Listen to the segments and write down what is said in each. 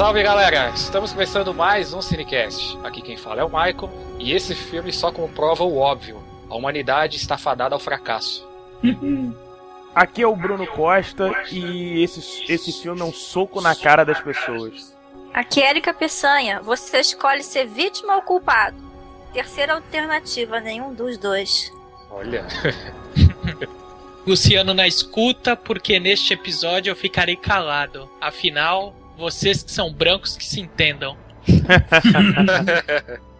Salve galera! Estamos começando mais um Cinecast. Aqui quem fala é o Michael e esse filme só comprova o óbvio: a humanidade está fadada ao fracasso. Aqui é o Bruno Costa e esse, esse filme é um soco na cara das pessoas. Aqui é Erika Peçanha. Você escolhe ser vítima ou culpado. Terceira alternativa, nenhum dos dois. Olha. Luciano na escuta, porque neste episódio eu ficarei calado. Afinal, vocês que são brancos que se entendam.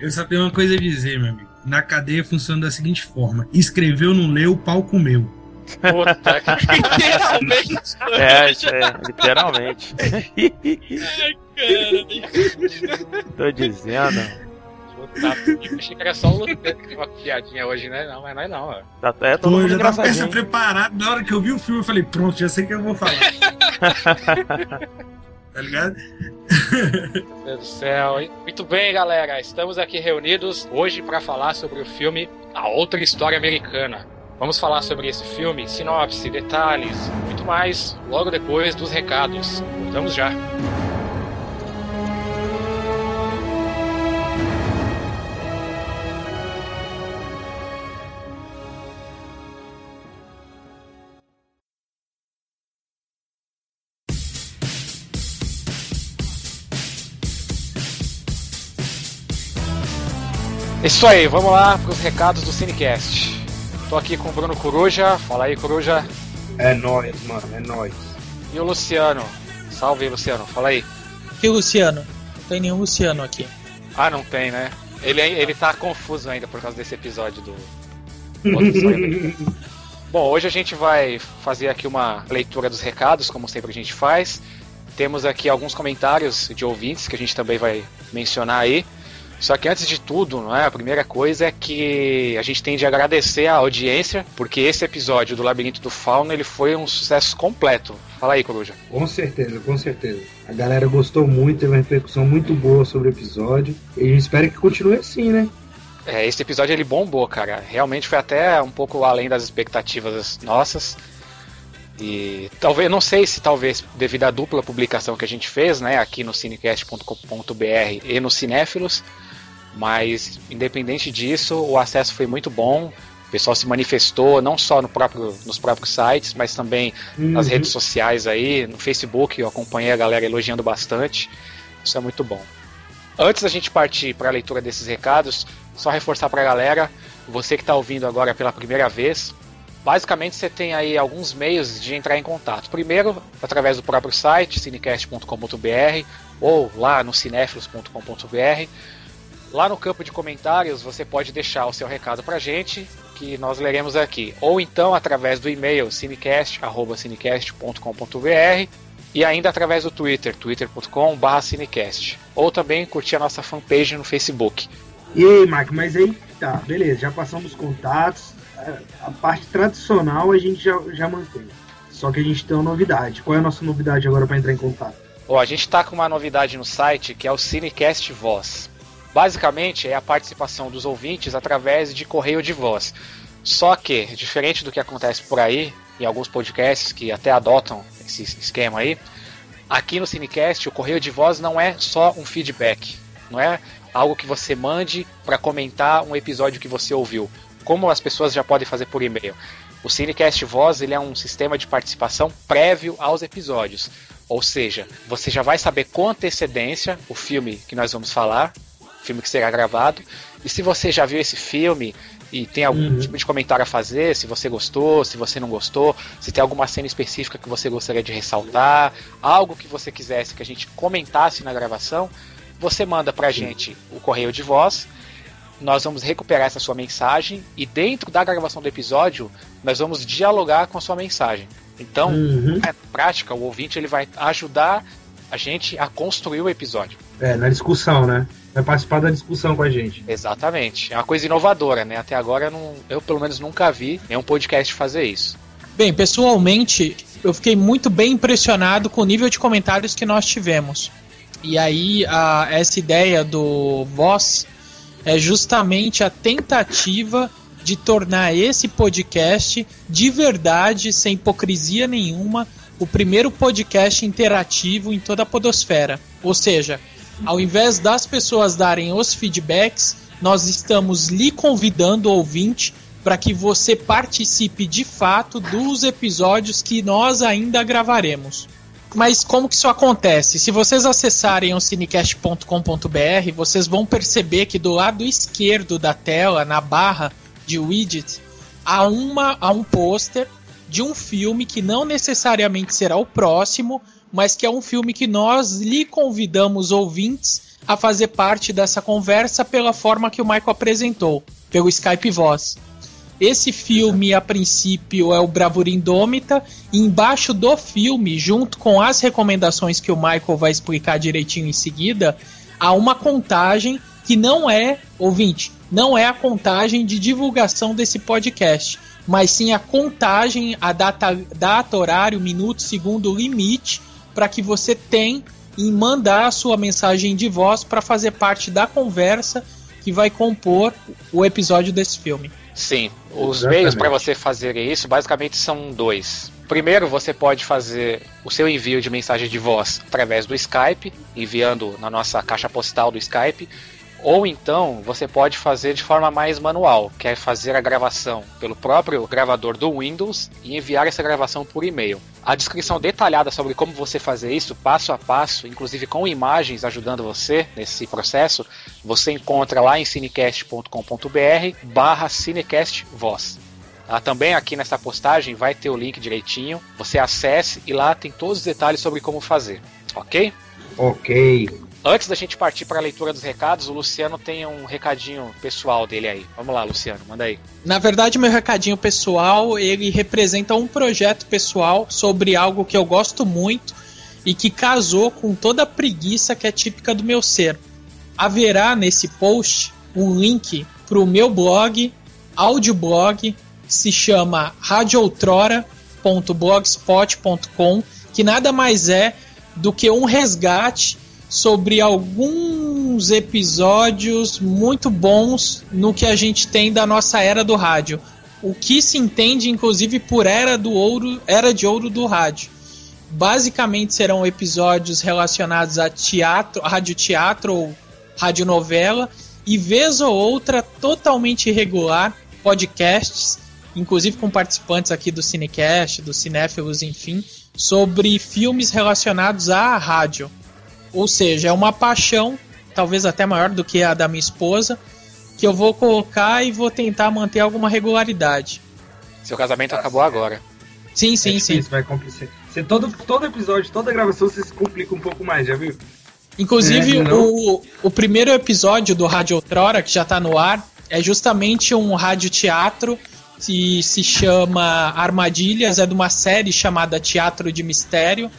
Eu só tenho uma coisa a dizer, meu amigo. Na cadeia funciona da seguinte forma: escreveu, não leu, o pau comeu. Puta que Literalmente. É, é, literalmente. Ai, cara. Tô dizendo. Eu achei que era só o Luciano que teve uma piadinha hoje, né? Não, mas não é não, ó. Tá, é todo Pô, eu já tava engraçadinho. preparado. Na hora que eu vi o filme, eu falei: pronto, já sei o que eu vou falar. tá ligado? Meu Deus do céu. hein? Muito bem, galera. Estamos aqui reunidos hoje para falar sobre o filme A Outra História Americana. Vamos falar sobre esse filme, sinopse, detalhes, muito mais, logo depois dos recados. Voltamos já. Isso aí, vamos lá para os recados do Cinecast. Tô aqui com o Bruno Coruja. Fala aí, Coruja. É nóis, mano, é nóis. E o Luciano. Salve Luciano. Fala aí. Que Luciano? Não tem nenhum Luciano aqui. Ah, não tem, né? Ele, ele tá confuso ainda por causa desse episódio do. Bom, hoje a gente vai fazer aqui uma leitura dos recados, como sempre a gente faz. Temos aqui alguns comentários de ouvintes que a gente também vai mencionar aí. Só que antes de tudo, não é? A primeira coisa é que a gente tem de agradecer a audiência, porque esse episódio do Labirinto do Fauno ele foi um sucesso completo. Fala aí, Coruja. Com certeza, com certeza. A galera gostou muito, teve uma repercussão muito boa sobre o episódio. E a gente espera que continue assim, né? É, esse episódio ele bombou, cara. Realmente foi até um pouco além das expectativas nossas. E talvez, não sei se talvez devido à dupla publicação que a gente fez, né, aqui no cinecast.com.br e no Cinéfilos, mas independente disso, o acesso foi muito bom. O pessoal se manifestou não só no próprio, nos próprios sites, mas também nas Uhum. redes sociais aí, no Facebook, eu acompanhei a galera elogiando bastante. Isso é muito bom. Antes da gente partir para a leitura desses recados, só reforçar para a galera, você que está ouvindo agora pela primeira vez, basicamente você tem aí alguns meios de entrar em contato. Primeiro, através do próprio site, cinecast.com.br, ou lá no cinéfilos.com.br. Lá no campo de comentários você pode deixar o seu recado pra gente, que nós leremos aqui. Ou então através do e-mail cinecast.cinecast.com.br e ainda através do Twitter, twitter.com.br cinecast. Ou também curtir a nossa fanpage no Facebook. E aí, Mike, mas aí tá, beleza, já passamos os contatos. É, A parte tradicional a gente já, já mantém. Só que a gente tem uma novidade. Qual é a nossa novidade agora para entrar em contato? Ó, a gente está com uma novidade no site que é o Cinecast Voz. Basicamente é a participação dos ouvintes através de correio de voz. Só que, diferente do que acontece por aí, em alguns podcasts que até adotam esse esquema aí, aqui no Cinecast o correio de voz não é só um feedback, não é algo que você mande para comentar um episódio que você ouviu, como as pessoas já podem fazer por e-mail. O Cinecast Voz ele é um sistema de participação prévio aos episódios. Ou seja, você já vai saber com antecedência o filme que nós vamos falar, filme que será gravado. E se você já viu esse filme e tem algum Uhum. tipo de comentário a fazer, se você gostou, se você não gostou, se tem alguma cena específica que você gostaria de ressaltar, algo que você quisesse que a gente comentasse na gravação, você manda pra gente o correio de voz. Nós vamos recuperar essa sua mensagem e dentro da gravação do episódio, nós vamos dialogar com a sua mensagem. Então, Uhum. na prática, o ouvinte ele vai ajudar a gente a construir o episódio. É, na discussão, né? Vai participar da discussão com a gente. Exatamente. É uma coisa inovadora, né? Até agora eu, não- eu pelo menos nunca vi nenhum podcast fazer isso. Bem, pessoalmente, eu fiquei muito bem impressionado com o nível de comentários que nós tivemos. E aí, a- essa ideia do Voz é justamente a tentativa de tornar esse podcast de verdade, sem hipocrisia nenhuma, o primeiro podcast interativo em toda a Podosfera. Ou seja, ao invés das pessoas darem os feedbacks, nós estamos lhe convidando, ouvinte, para que você participe de fato dos episódios que nós ainda gravaremos. Mas como que isso acontece? Se vocês acessarem o cinecast.com.br, vocês vão perceber que do lado esquerdo da tela, na barra de widget, há, uma, há um pôster de um filme que não necessariamente será o próximo, mas que é um filme que nós lhe convidamos ouvintes a fazer parte dessa conversa pela forma que o Michael apresentou, pelo Skype Voz. Esse filme, a princípio, é o Bravura Indômita, e embaixo do filme, junto com as recomendações que o Michael vai explicar direitinho em seguida, há uma contagem que não é, ouvinte, não é a contagem de divulgação desse podcast, mas sim a contagem, a data, data horário, minuto, segundo, limite, para que você tenha em mandar a sua mensagem de voz para fazer parte da conversa que vai compor o episódio desse filme. Sim, os Exatamente. meios para você fazer isso basicamente são dois. Primeiro, você pode fazer o seu envio de mensagem de voz através do Skype, enviando na nossa caixa postal do Skype, ou então você pode fazer de forma mais manual, que é fazer a gravação pelo próprio gravador do Windows e enviar essa gravação por e-mail. A descrição detalhada sobre como você fazer isso, passo a passo, inclusive com imagens ajudando você nesse processo, você encontra lá em cinecast.com.br barra cinecast voz. Ah, também aqui nessa postagem vai ter o link direitinho. Você acesse e lá tem todos os detalhes sobre como fazer. Ok? Ok. Antes da gente partir para a leitura dos recados, o Luciano tem um recadinho pessoal dele aí. Vamos lá, Luciano, manda aí. Na verdade, meu recadinho pessoal, ele representa um projeto pessoal sobre algo que eu gosto muito e que casou com toda a preguiça que é típica do meu ser. Haverá nesse post um link para o meu blog, audioblog, se chama radioutrora.blogspot.com, que nada mais é do que um resgate sobre alguns episódios muito bons no que a gente tem da nossa era do rádio. O que se entende, inclusive, por era do ouro, era de ouro do rádio. Basicamente serão episódios relacionados a teatro, radioteatro ou radionovela, e vez ou outra totalmente irregular, podcasts, inclusive com participantes aqui do Cinecast, do Cinéfilos, enfim, sobre filmes relacionados à rádio. Ou seja, é uma paixão, talvez até maior do que a da minha esposa, que eu vou colocar e vou tentar manter alguma regularidade. Seu casamento acabou agora. Sim, sim, é sim. vai complicar. Você, todo, todo episódio, toda gravação, você se complica um pouco mais, já viu? Inclusive, é, o, o primeiro episódio do Rádio Outrora, que já está no ar, é justamente um radioteatro que se chama Armadilhas, é de uma série chamada Teatro de Mistério,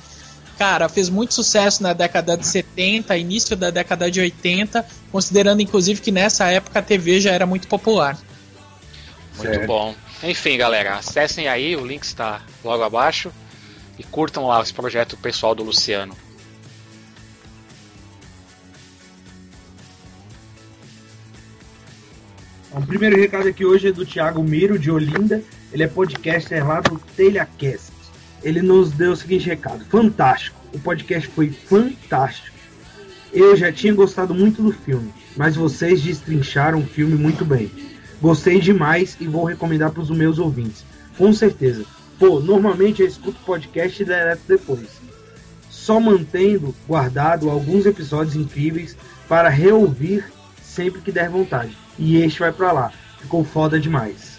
cara, fez muito sucesso na década de 70, início da década de 80, considerando inclusive que nessa época a TV já era muito popular. Muito certo. bom. Enfim, galera, acessem aí, o link está logo abaixo e curtam lá esse projeto pessoal do Luciano. O primeiro recado aqui hoje é do Thiago Miro, de Olinda. Ele é podcaster lá do TelhaCast ele nos deu o seguinte recado: fantástico. O podcast foi fantástico. Eu já tinha gostado muito do filme, mas vocês destrincharam o filme muito bem. Gostei demais e vou recomendar para os meus ouvintes. Com certeza. Pô, normalmente eu escuto podcast direto depois. Só mantendo guardado alguns episódios incríveis para reouvir sempre que der vontade. E este vai para lá. Ficou foda demais.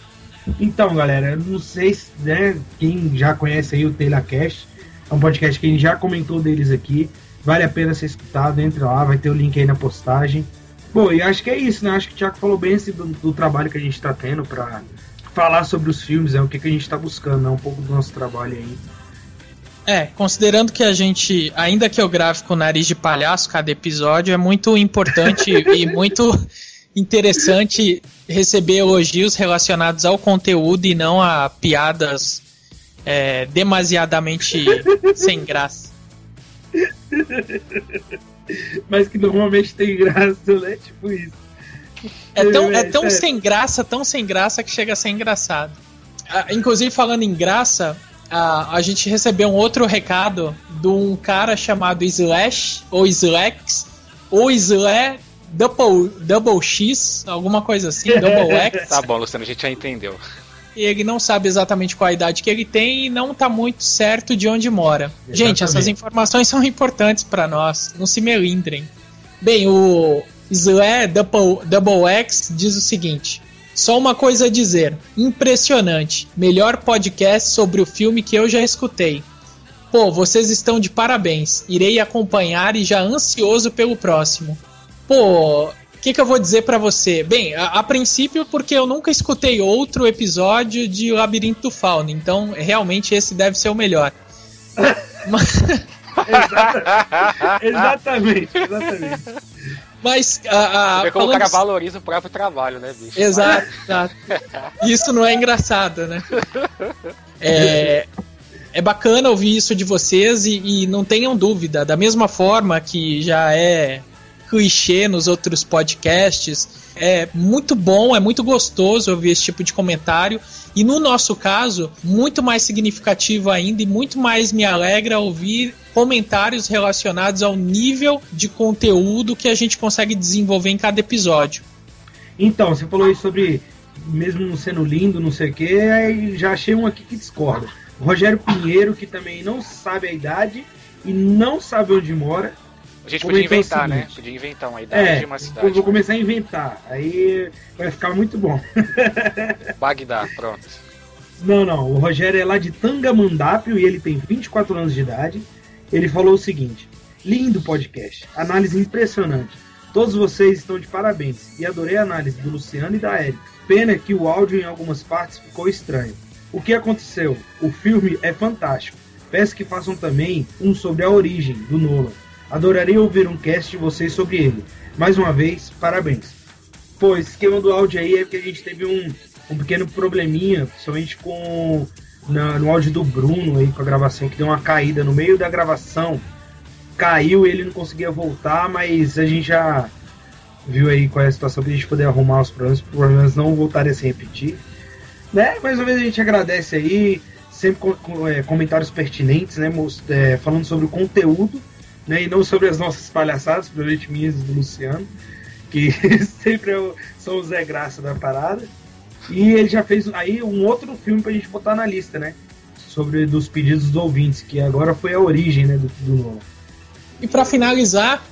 Então, galera, não sei se, né, quem já conhece aí o TaylorCast, é um podcast que a gente já comentou deles aqui. Vale a pena ser escutado, entra lá, vai ter o link aí na postagem. Bom, e acho que é isso, né? Acho que o Thiago falou bem assim, do, do trabalho que a gente está tendo para falar sobre os filmes, é né? o que, que a gente está buscando, né? Um pouco do nosso trabalho aí. É, considerando que a gente, ainda que eu grave com o nariz de palhaço cada episódio, é muito importante e muito interessante receber elogios relacionados ao conteúdo e não a piadas é, demasiadamente sem graça. Mas que normalmente tem graça, né? Tipo isso. É tão, é tão sem graça, tão sem graça que chega a ser engraçado. Ah, inclusive, falando em graça, a, a gente recebeu um outro recado de um cara chamado Slash, ou Slax, ou Slash Double, double X, alguma coisa assim, Double X. Tá bom, Luciano, a gente já entendeu. E ele não sabe exatamente qual a idade que ele tem e não tá muito certo de onde mora. Gente, essas informações são importantes para nós, não se melindrem. Bem, o Slash Double, Double X diz o seguinte: só uma coisa a dizer. Impressionante. Melhor podcast sobre o filme que eu já escutei. Pô, vocês estão de parabéns. Irei acompanhar e já ansioso pelo próximo. Pô, o que, que eu vou dizer para você? Bem, a, a, princípio, porque eu nunca escutei outro episódio de Labirinto do Fauno, então realmente esse deve ser o melhor. exatamente, exatamente. Mas a, a, Vê como o cara valoriza o próprio trabalho, né, bicho? Exato, exato. Isso não é engraçado, né? É, é bacana ouvir isso de vocês e, e não tenham dúvida, da mesma forma que já é clichê nos outros podcasts. É muito bom, é muito gostoso ouvir esse tipo de comentário. E no nosso caso, muito mais significativo ainda e muito mais me alegra ouvir comentários relacionados ao nível de conteúdo que a gente consegue desenvolver em cada episódio. Então, você falou aí sobre mesmo sendo lindo, não sei o que, aí já achei um aqui que discorda. Rogério Pinheiro, que também não sabe a idade e não sabe onde mora, a gente podia inventar, né? Podia inventar uma idade é, de uma cidade. Eu vou começar a inventar. Aí vai ficar muito bom. Bagdá, pronto. Não, não. O Rogério é lá de Tangamandápio e ele tem 24 anos de idade. Ele falou o seguinte: lindo podcast, análise impressionante. Todos vocês estão de parabéns e adorei a análise do Luciano e da Érica. Pena que o áudio em algumas partes ficou estranho. O que aconteceu? O filme é fantástico. Peço que façam também um sobre a origem do Nolan Adoraria ouvir um cast de vocês sobre ele. Mais uma vez, parabéns. Pô, esse esquema do áudio aí é porque a gente teve um, um pequeno probleminha, principalmente com na, no áudio do Bruno aí com a gravação, que deu uma caída no meio da gravação. Caiu, ele não conseguia voltar, mas a gente já viu aí qual é a situação para a gente poder arrumar os problemas, os problemas não voltarem a se repetir. Né? Mais uma vez a gente agradece aí, sempre com, com é, comentários pertinentes, né? É, falando sobre o conteúdo né? E não sobre as nossas palhaçadas, provavelmente minhas e do Luciano, que sempre é são o Zé Graça da parada. E ele já fez aí um outro filme pra gente botar na lista, né? Sobre dos pedidos dos ouvintes, que agora foi a origem, né, do, do. E para finalizar,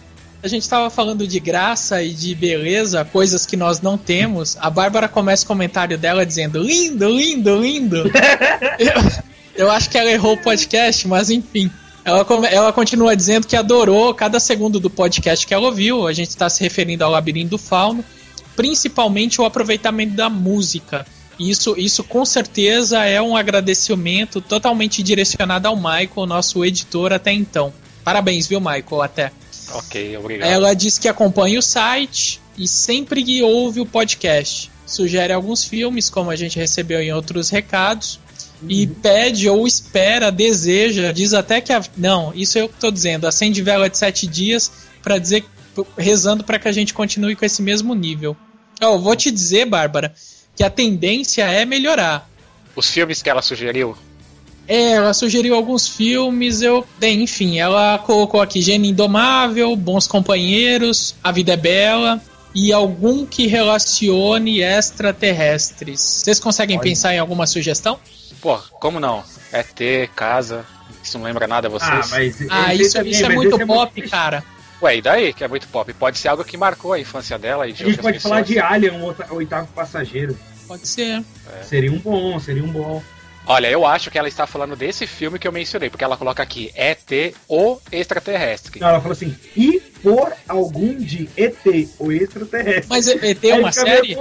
a gente estava falando de graça e de beleza, coisas que nós não temos. A Bárbara começa o comentário dela dizendo: lindo, lindo, lindo. eu, eu acho que ela errou o podcast, mas enfim. Ela, ela continua dizendo que adorou cada segundo do podcast que ela ouviu. A gente está se referindo ao Labirinto do Fauno, principalmente o aproveitamento da música. Isso, isso com certeza é um agradecimento totalmente direcionado ao Michael, nosso editor até então. Parabéns, viu, Michael? Até. Ok, obrigado. Ela diz que acompanha o site e sempre ouve o podcast. Sugere alguns filmes, como a gente recebeu em outros recados e pede ou espera, deseja, diz até que a, não, isso eu tô dizendo, acende vela de sete dias para dizer rezando para que a gente continue com esse mesmo nível. Eu vou te dizer, Bárbara, que a tendência é melhorar. Os filmes que ela sugeriu? É, ela sugeriu alguns filmes, eu. Bem, enfim, ela colocou aqui Gênio Indomável, Bons Companheiros, A Vida é Bela e algum que relacione extraterrestres. Vocês conseguem Olha. pensar em alguma sugestão? Pô, como não? É ter, casa, isso não lembra nada a vocês? Ah, mas ah isso, também, isso é muito é pop, muito... cara. Ué, e daí que é muito pop? Pode ser algo que marcou a infância dela e de A gente pode pessoas. falar de Alien, um oitavo passageiro. Pode ser. É. Seria um bom, seria um bom. Olha, eu acho que ela está falando desse filme que eu mencionei, porque ela coloca aqui ET ou extraterrestre. Não, ela falou assim, e por algum de ET ou extraterrestre. Mas ET é uma série?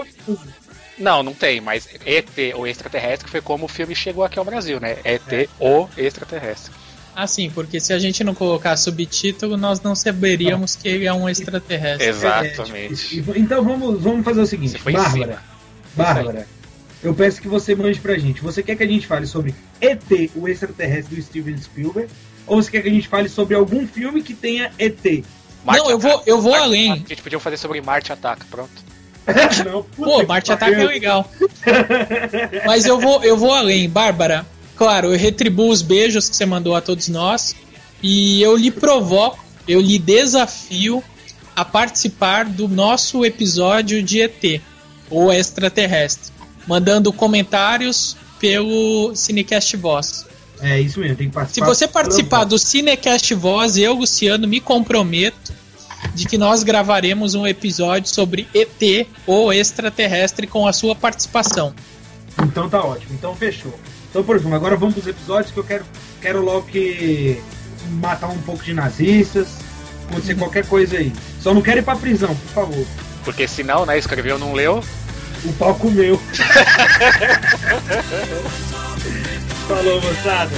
Não, não tem, mas ET ou extraterrestre foi como o filme chegou aqui ao Brasil, né? ET é. ou extraterrestre. Ah, sim, porque se a gente não colocar subtítulo, nós não saberíamos não. que ele é um extraterrestre. Exatamente. Então vamos, vamos fazer o seguinte, Bárbara. Bárbara, eu peço que você mande pra gente. Você quer que a gente fale sobre ET, o extraterrestre do Steven Spielberg? Ou você quer que a gente fale sobre algum filme que tenha ET? Marte não, eu vou, eu vou além. A gente podia fazer sobre Marte Ataca, pronto. Não, Pô, Marte Ataque é legal. Mas eu vou, eu vou além, Bárbara. claro, eu retribuo os beijos que você mandou a todos nós. E eu lhe provoco, eu lhe desafio a participar do nosso episódio de ET, ou extraterrestre, mandando comentários pelo Cinecast Voz. É isso mesmo, tem que Se participar. você participar do Cinecast Voz, eu, Luciano, me comprometo de que nós gravaremos um episódio sobre ET ou extraterrestre com a sua participação. Então tá ótimo, então fechou. Então, por exemplo, agora vamos pros episódios que eu quero, quero logo que matar um pouco de nazistas, acontecer qualquer coisa aí. Só não quero ir pra prisão, por favor. Porque senão, né, escreveu, não leu. O pau comeu. Falou, moçada.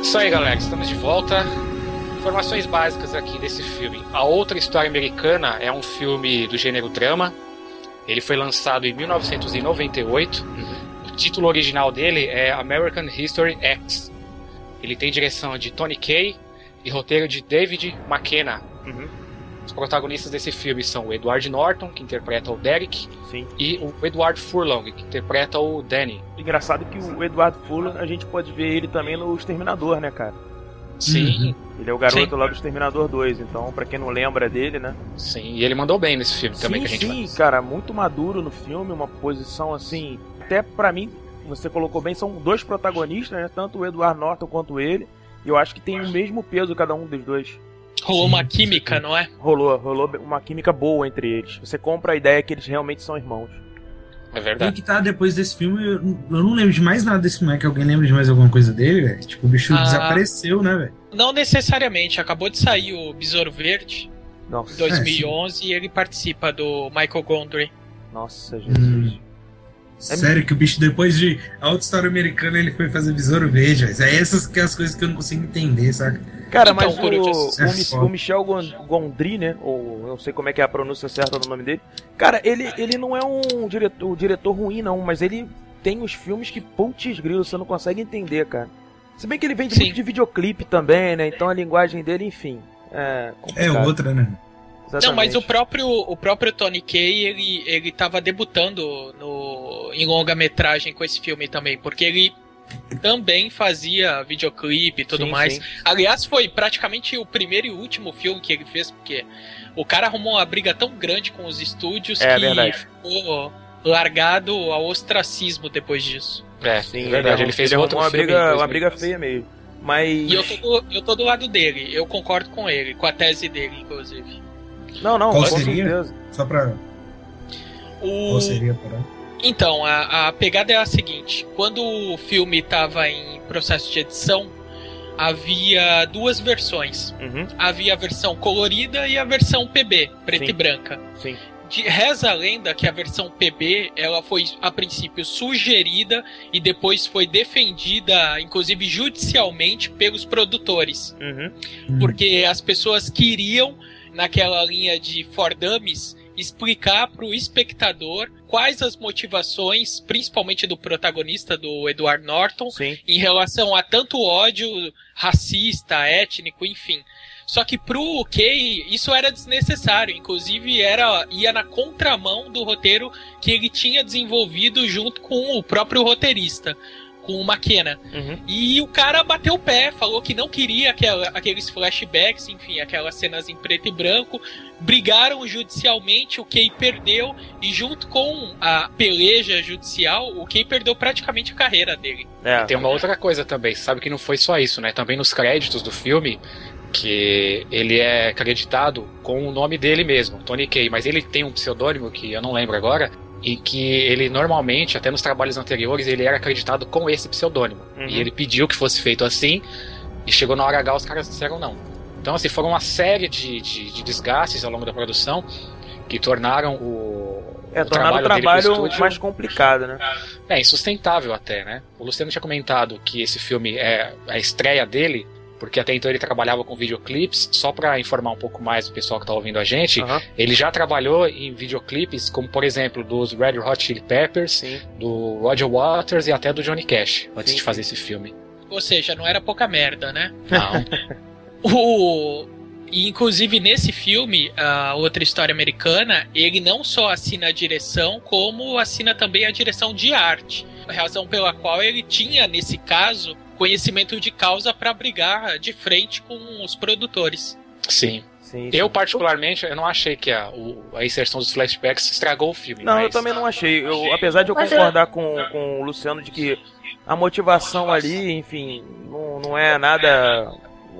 Isso aí, galera, estamos de volta. Informações básicas aqui desse filme. A Outra História Americana é um filme do gênero drama. Ele foi lançado em 1998. O título original dele é American History X. Ele tem direção de Tony Kaye e roteiro de David McKenna. Os protagonistas desse filme são o Edward Norton, que interpreta o Derek, Sim. e o Edward Furlong, que interpreta o Danny. Engraçado que o Eduardo Fuller, a gente pode ver ele também no Exterminador, né, cara? Sim, Ele é o garoto Sim. lá do Exterminador 2, então, pra quem não lembra dele, né? sim. E ele mandou bem nesse filme também sim, que a gente sim, vai. cara, muito maduro no filme, uma posição assim. Até pra mim, você colocou bem, são dois protagonistas, né? Tanto o Edward Norton quanto ele. E eu acho que tem o mesmo peso cada um dos dois. Rolou Sim, uma química, não é? Rolou, rolou uma química boa entre eles. Você compra a ideia que eles realmente são irmãos. É Tem verdade. que tá depois desse filme, eu, eu não lembro de mais nada desse filme. É que alguém lembra de mais alguma coisa dele, velho? Tipo, o bicho Ah. desapareceu, né, velho? Não necessariamente. Acabou de sair o Besouro Verde, Nossa, em 2011, e ele participa do Michael Gondry. nossa, Jesus. Hum. Sério que o bicho, depois de Alta História Americana, ele foi fazer Besouro Verde, velho. É essas que é as coisas que eu não consigo entender, saca? Cara, Então, mas o, é o, o Michel Gon- Gondry, né? Ou eu não sei como é que é a pronúncia certa do nome dele. Cara, ele, ele não é um diretor, diretor ruim, não, mas ele tem os filmes que, putz grilo, você não consegue entender, cara. Se bem que ele vende Sim. muito de videoclipe também, né? Então a linguagem dele, enfim. É, É outra, né? Não, mas o Exatamente. próprio, o próprio Tony Kaye, ele, ele tava debutando no, em longa-metragem com esse filme também, porque ele também fazia videoclipe e tudo Sim, mais. sim. Aliás, foi praticamente o primeiro e último filme que ele fez, porque o cara arrumou uma briga tão grande com os estúdios É que verdade. ficou largado ao ostracismo depois disso. É, Sim, é verdade. Ele fez arrumou outro uma briga, uma briga 2012. feia mesmo. Mas. E eu tô, do, eu tô do lado dele, eu concordo com ele, com a tese dele, inclusive. Não, não, Qual com seria? certeza. Só pra. O... Qual seria? Então, a, a pegada é a seguinte: quando o filme estava em processo de edição, havia duas versões. Uhum, Havia a versão colorida e a versão PB, preta Sim. e branca. sim. De, reza a lenda que a versão PB ela foi a princípio sugerida e depois foi defendida, inclusive judicialmente, pelos produtores Uhum. Hum. porque as pessoas queriam, naquela linha de For Dummies, explicar para o espectador quais as motivações, principalmente do protagonista, do Edward Norton, Sim. em relação a tanto ódio racista, étnico, enfim. Só que pro Kay isso era desnecessário, inclusive era ia na contramão do roteiro que ele tinha desenvolvido junto com o próprio roteirista, com o McKenna. Uhum. E o cara bateu o pé, falou que não queria aquela- aqueles flashbacks, enfim, aquelas cenas em preto e branco. Brigaram judicialmente, o Kay perdeu, e junto com a peleja judicial, o Kay perdeu praticamente a carreira dele. É. Tem uma outra coisa também, você sabe que não foi só isso, né? Também nos créditos do filme, que ele é acreditado com o nome dele mesmo, Tony Kay, mas ele tem um pseudônimo que eu não lembro agora, e que ele normalmente, até nos trabalhos anteriores, ele era acreditado com esse pseudônimo. Uhum. E ele pediu que fosse feito assim, e chegou na hora H os caras disseram não. Então, assim, foram uma série de, de, de desgastes ao longo da produção que tornaram o. É, o tornar o dele pro trabalho estúdio- mais complicado, né? é insustentável até, né? O Luciano tinha comentado que esse filme é a estreia dele porque até então ele trabalhava com videoclipes. Só para informar um pouco mais o pessoal que tá ouvindo a gente, ele já trabalhou em videoclipes, como por exemplo dos Red Hot Chili Peppers, Sim. do Roger Waters e até do Johnny Cash, antes Sim, de fazer esse filme. Ou seja, não era pouca merda, né? Não. O... E, inclusive nesse filme, a outra história americana, ele não só assina a direção, como assina também a direção de arte. A razão pela qual ele tinha, nesse caso, conhecimento de causa para brigar de frente com os produtores. Sim. Sim, Eu, sim. particularmente, eu não achei que a, o- a inserção dos flashbacks estragou o filme. Não, eu mas- também não achei. Eu, apesar de eu Mas concordar com, com o Luciano de que a motivação ali, enfim, não, não é nada.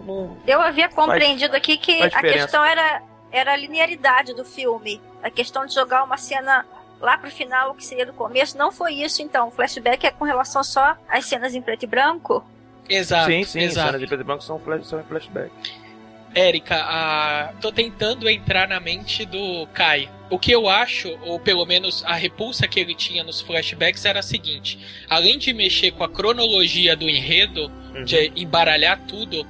não- Eu havia compreendido aqui que faz a questão era, era a linearidade do filme. A questão de jogar uma cena lá pro final, o que seria do começo. Não foi isso, então. O flashback é com relação só às cenas em preto e branco. Exato. sim, sim, exato. cenas de preto e branco são, flash, são em flashback. Érica, a... tô tentando entrar na mente do Kai. O que eu acho, ou pelo menos a repulsa que ele tinha nos flashbacks era a seguinte: além de mexer com a cronologia do enredo, Uhum. de embaralhar tudo,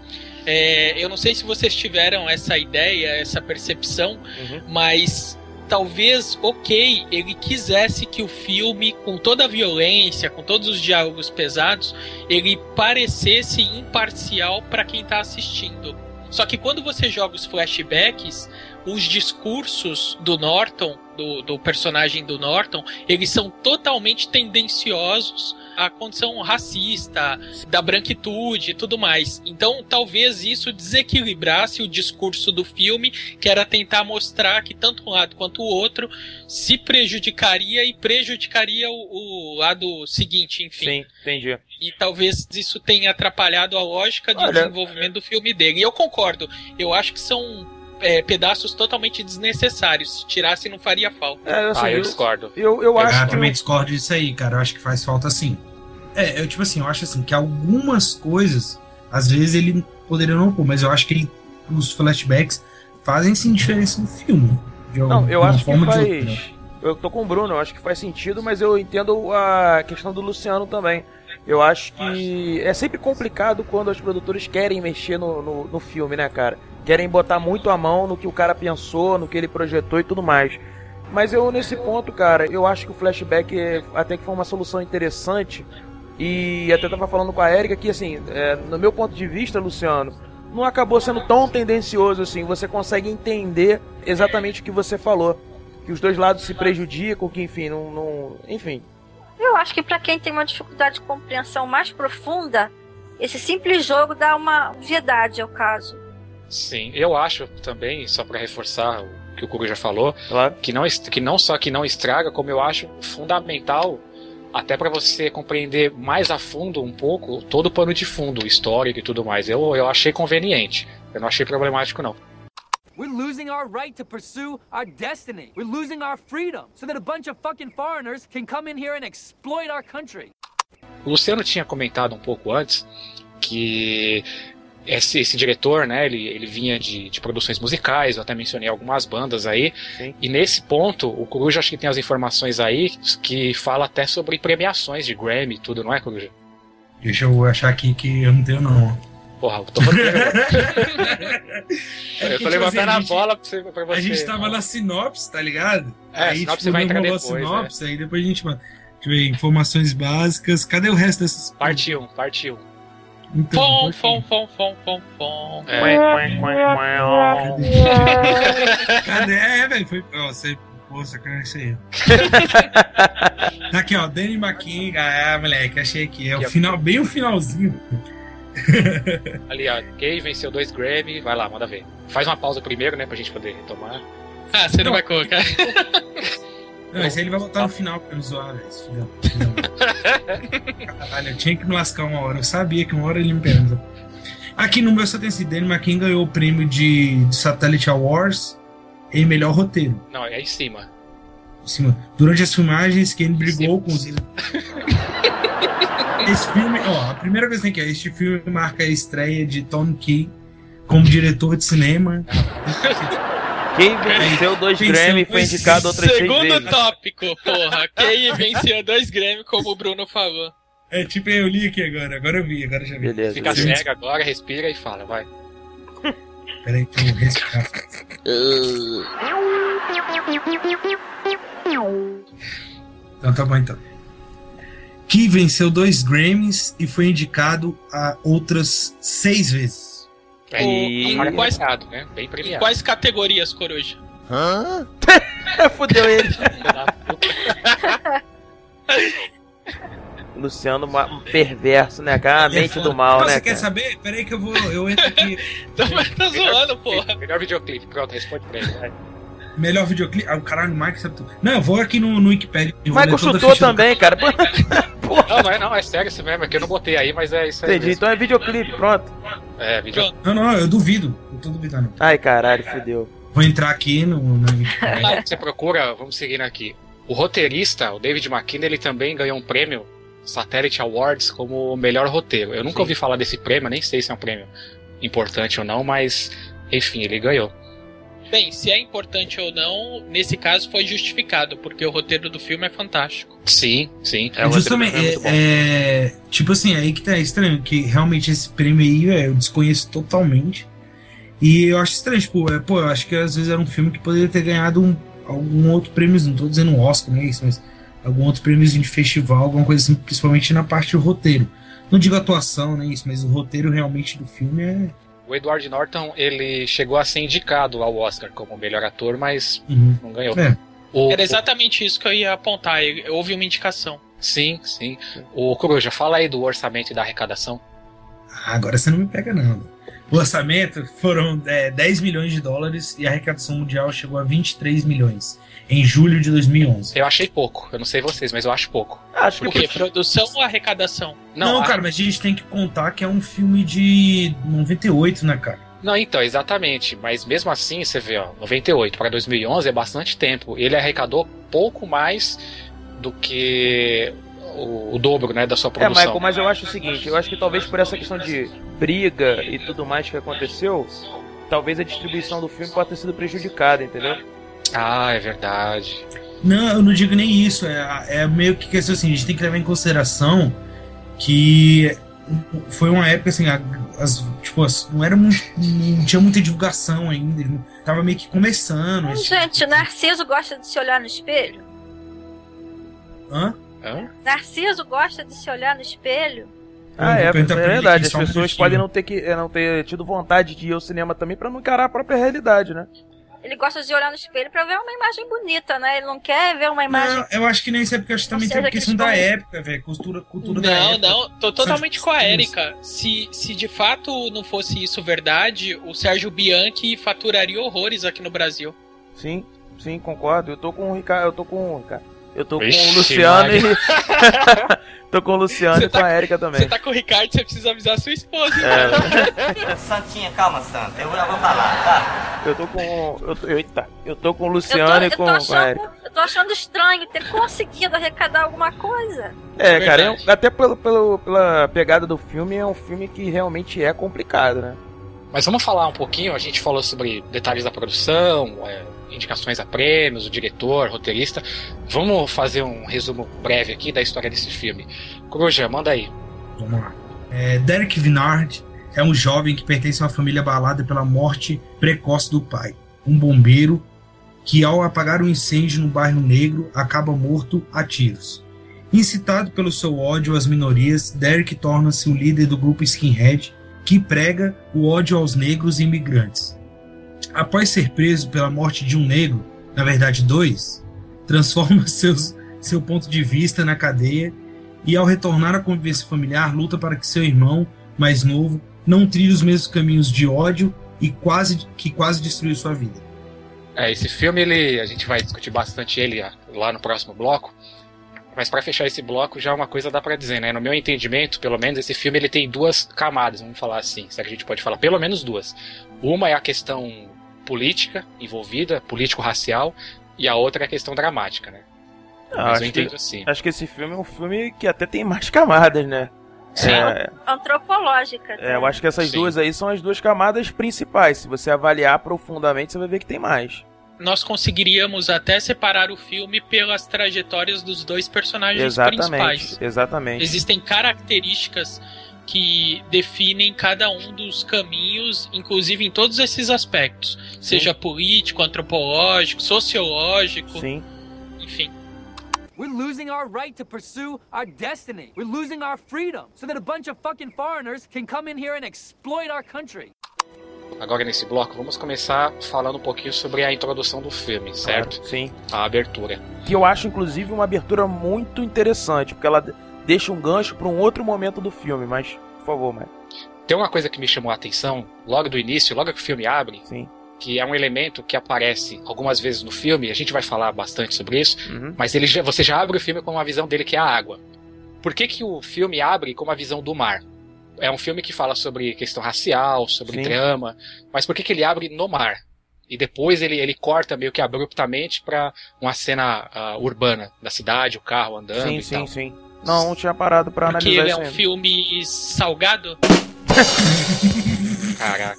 é, eu não sei se vocês tiveram essa ideia, essa percepção, Uhum. mas talvez, ok, ele quisesse que o filme, com toda a violência, com todos os diálogos pesados, ele parecesse imparcial para quem tá assistindo. Só que quando você joga os flashbacks, os discursos do Norton, do, do personagem do Norton, eles são totalmente tendenciosos à condição racista, da branquitude e tudo mais. Então, talvez isso desequilibrasse o discurso do filme, que era tentar mostrar que tanto um lado quanto o outro se prejudicaria e prejudicaria o, o lado seguinte, enfim. Sim, entendi. E talvez isso tenha atrapalhado a lógica de Olha- desenvolvimento do filme dele. E eu concordo. Eu acho que são é, pedaços totalmente desnecessários. Se tirasse, não faria falta. É, assim, Ah, eu eu, discordo. eu, eu Eu acho que. também discordo disso aí, cara. Eu acho que faz falta sim. É, eu tipo assim, eu acho assim que algumas coisas, às vezes ele poderia não pôr, mas eu acho que ele- os flashbacks fazem sim diferença no filme. Não, eu acho que faz. Eu tô com o Bruno, eu acho que faz sentido, mas eu entendo a questão do Luciano também. Eu acho que é sempre complicado quando os produtores querem mexer no, no, no filme, né, cara? Querem botar muito a mão no que o cara pensou, no que ele projetou e tudo mais. Mas eu, nesse ponto, cara, eu acho que o flashback é- até que foi uma solução interessante. E até tava falando com a Erika que, assim, é, no meu ponto de vista, Luciano, não acabou sendo tão tendencioso assim. Você consegue entender exatamente o que você falou. Que os dois lados se prejudicam, que enfim, não. não- enfim. Eu acho que para quem tem uma dificuldade de compreensão mais profunda, esse simples jogo dá uma obviedade ao caso. Sim, eu acho também, só pra reforçar o que o Kuro já falou, Claro. que não, que não só que não estraga, como eu acho fundamental até pra você compreender mais a fundo um pouco todo o pano de fundo, histórico e tudo mais. Eu, eu achei conveniente. Eu não achei problemático, não. We're losing our right to pursue our destiny. We're losing our freedom so that a bunch of fucking foreigners can come in here and exploit our country. O Luciano tinha comentado um pouco antes que esse, esse diretor, né, ele, ele vinha de, de produções musicais, eu até mencionei algumas bandas aí, Sim. e nesse ponto, o Coruja acho que tem as informações aí que fala até sobre premiações de Grammy e tudo, não é, Coruja? Deixa eu achar aqui que eu não tenho, não. Porra, eu tô falando. É eu tô tipo levantando assim, a bola pra você. Pra você A gente tava não. na sinopse, tá ligado? É, aí, sinopse tipo, vai entrar depois, sinopse, aí depois a gente, mano. Deixa eu ver, informações básicas. Cadê o resto dessas? Parte 1, parte 1. Então, Fom, fom, fom, fom, fom, fom. É. Cadê? É, velho, foi. Ó, você. Pô, sacanagem isso aí. tá aqui, ó, Danny McKing. Ah, moleque, achei aqui. É o final, bem o finalzinho. Ali, ó, Gay venceu dois Grammy, vai lá, manda ver. Faz uma pausa primeiro, né, pra gente poder retomar. Ah, você não vai colocar. Não, esse aí ele vai botar no final pra me zoar, velho. Caralho, eu tinha que me lascar uma hora. Eu sabia que uma hora ele me pega. Aqui no meu só tem esse Danny McKing ganhou o prêmio de, de Satellite Awards em melhor roteiro. Não, é em cima. Assim, durante as filmagens, Kane brigou com os. Esse filme, ó, a primeira tem que é, este filme marca a estreia de Tom Key como diretor de cinema. Quem venceu dois Grammy foi indicado outras seis Segundo vezes. tópico, porra. Quem venceu dois Grammy, como o Bruno falou. É tipo, eu li aqui agora, agora eu vi, agora eu já vi. Beleza. Fica beleza. cego agora, respira e fala, vai. Peraí, que eu vou respirar. Então tá bom então. Que venceu dois Grammys e foi indicado a outras seis vezes. É, E- quais- premiado, né? Bem Em premiado. quais categorias, Coruja? Fudeu ele. Luciano, ma- perverso, né, cara? A é mente do mal, Não, né, Você quer cara? saber? Peraí que eu vou. Eu entro aqui. Tá, tá zoando, porra. Melhor videoclipe, pronto, responde pra ele. vai. Melhor videoclipe. Ah, o caralho, o Mike sabe tudo. Não, eu vou aqui no, no Wikipedia. ficha do também, cara. Não, não é não, é sério isso mesmo, é que eu não botei aí, mas é isso aí. Entendi, mesmo. então é videoclipe, pronto. É, vídeo. Não, não, eu duvido. Eu tô duvidando. Ai, caralho, fudeu. Vou entrar aqui no. no Wikipedia. Você procura, vamos seguindo aqui. O roteirista, o David McKinney, ele também ganhou um prêmio Satellite Awards como melhor roteiro. Eu nunca Sim. ouvi falar desse prêmio, nem sei se é um prêmio importante ou não, mas enfim, ele ganhou. Bem, se é importante ou não, nesse caso foi justificado, porque o roteiro do filme é fantástico. Sim, sim. É, Justamente, é, é é, tipo assim, aí que tá estranho, que realmente esse prêmio aí é, eu desconheço totalmente. E eu acho estranho, tipo, é, pô, eu acho que às vezes era um filme que poderia ter ganhado um, algum outro prêmio, não tô dizendo um Oscar, não é isso, mas algum outro prêmiozinho de festival, alguma coisa assim, principalmente na parte do roteiro. Não digo atuação, não é isso, mas o roteiro realmente do filme é. O Edward Norton, ele chegou a ser indicado ao Oscar como melhor ator, mas Uhum. não ganhou. É. O- Era exatamente isso que eu ia apontar. Houve uma indicação. Sim, sim. O Coruja, fala aí do orçamento e da arrecadação. Ah, agora você não me pega, não. O orçamento foram é, 10 milhões de dólares e a arrecadação mundial chegou a 23 milhões em julho de 2011. Eu achei pouco, eu não sei vocês, mas eu acho pouco. Acho que O quê? Produção ou arrecadação? Não, a- cara, mas a gente tem que contar que é um filme de 98, né, cara? Não, então, exatamente. Mas mesmo assim, você vê, ó, 98 para 2011 é bastante tempo. Ele arrecadou pouco mais do que o, o dobro, né, da sua É, produção. Michael, mas eu acho o seguinte, eu acho que talvez por essa questão de briga e tudo mais que aconteceu, talvez a distribuição do filme possa ter sido prejudicada, entendeu? Ah, é verdade. Não, eu não digo nem isso. É, é meio que questão assim, a gente tem que levar em consideração que foi uma época assim, a- as, tipo, as- não era muito, não tinha muita divulgação ainda, tava meio que começando. Hum, esse- Gente, Narciso gosta de se olhar no espelho? Hã? Hã? Narciso gosta de se olhar no espelho? Ah, é, é verdade. As um pessoas podem não ter, que, eh, não ter tido vontade de ir ao cinema também pra não encarar a própria realidade, né? Ele gosta de olhar no espelho pra ver uma imagem bonita, né? Ele não quer ver uma imagem. Não, eu acho que nem isso é porque acho também tem a questão que da época, velho. Cultura, cultura da Não, época. não, tô totalmente com a. Erika. Se, se de fato não fosse isso verdade, o Sérgio Bianchi faturaria horrores aqui no Brasil. Sim, sim, concordo. Eu tô com o Ricardo, eu tô com o Ricardo. Eu tô com o Luciano e. tô com o Luciano e com a Erika também. Você tá com o Ricardo, você precisa avisar sua esposa. hein? É, Santinha, calma, Santa. Eu já vou falar, tá? eu tô com. Eu tô, eita, eu tô com o Eu tô, Luciano e com, tô com a achando, Erika. eu tô achando estranho ter conseguido arrecadar alguma coisa. É, cara, é um- Verdade. até pelo, pelo, pela pegada do filme, é um filme que realmente é complicado, né? Mas vamos falar um pouquinho, a gente falou sobre detalhes da produção, é, indicações a prêmios, o diretor, roteirista. Vamos fazer um resumo breve aqui da história desse filme. Coruja, manda aí. Vamos lá. É, Derek Vinard é um jovem que pertence a uma família abalada pela morte precoce do pai, um bombeiro que, ao apagar um incêndio no bairro negro, acaba morto a tiros. Incitado pelo seu ódio às minorias, Derek torna-se o líder do grupo Skinhead, que prega o ódio aos negros e imigrantes. Após ser preso pela morte de um negro, na verdade dois, transforma seus, seu ponto de vista na cadeia e ao retornar à convivência familiar luta para que seu irmão mais novo não trilhe os mesmos caminhos de ódio e quase que quase destruiu sua vida. É, esse filme ele, a gente vai discutir bastante ele ah, lá no próximo bloco. Mas para fechar esse bloco já uma coisa dá para dizer, né? No meu entendimento, pelo menos esse filme ele tem duas camadas, vamos falar assim, se a gente pode falar pelo menos duas. Uma é a questão política envolvida, político-racial, e a outra é a questão dramática, né? Ah, Mas eu acho, entendo que, assim. acho que esse filme é um filme que até tem mais camadas, né? Sim. É, Antropológica. é, eu acho que essas Sim. duas aí são as duas camadas principais. Se você avaliar profundamente, você vai ver que tem mais. nós conseguiríamos até separar o filme pelas trajetórias dos dois personagens Exatamente, principais. exatamente. Existem características que definem cada um dos caminhos, inclusive em todos esses aspectos, seja político, antropológico, sociológico, Sim. enfim. We're losing our right to pursue our destiny. We're losing our freedom so that a bunch of fucking foreigners can come in here and exploit our country. Agora nesse bloco vamos começar falando um pouquinho sobre a introdução do filme, certo? Claro, sim. A abertura. Que eu acho, inclusive, uma abertura muito interessante, porque ela deixa um gancho para um outro momento do filme, mas, por favor, Mário. Tem uma coisa que me chamou a atenção logo do início, logo que o filme abre, Sim. que é um elemento que aparece algumas vezes no filme, a gente vai falar bastante sobre isso, Uhum. mas ele já- você já abre o filme com uma visão dele que é a água. Por que, que o filme abre com uma visão do mar? É um filme que fala sobre questão racial, sobre Sim. drama, mas por que, que ele abre no mar? E depois ele, ele corta meio que abruptamente pra uma cena ah, urbana da cidade, o carro andando Sim, e sim, tal. sim. Não, não tinha parado pra Porque analisar ele é um ainda. filme salgado. Caraca.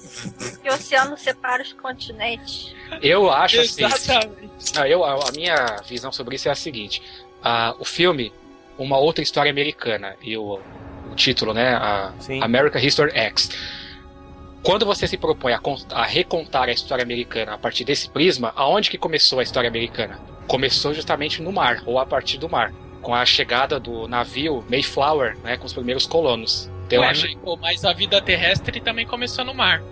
Que o oceano separa os continentes. Eu acho assim. Exatamente. Não, eu, a, a minha visão sobre isso é a seguinte: Ah, o filme, uma outra história americana, e o, o título, né? A Sim. American History X. Quando você se propõe a, a recontar a história americana a partir desse prisma, aonde que começou a história americana? Começou justamente no mar, ou a partir do mar, com a chegada do navio Mayflower, né, com os primeiros colonos. Então, eu Ué, achei Michael, mas a vida terrestre também começou no mar.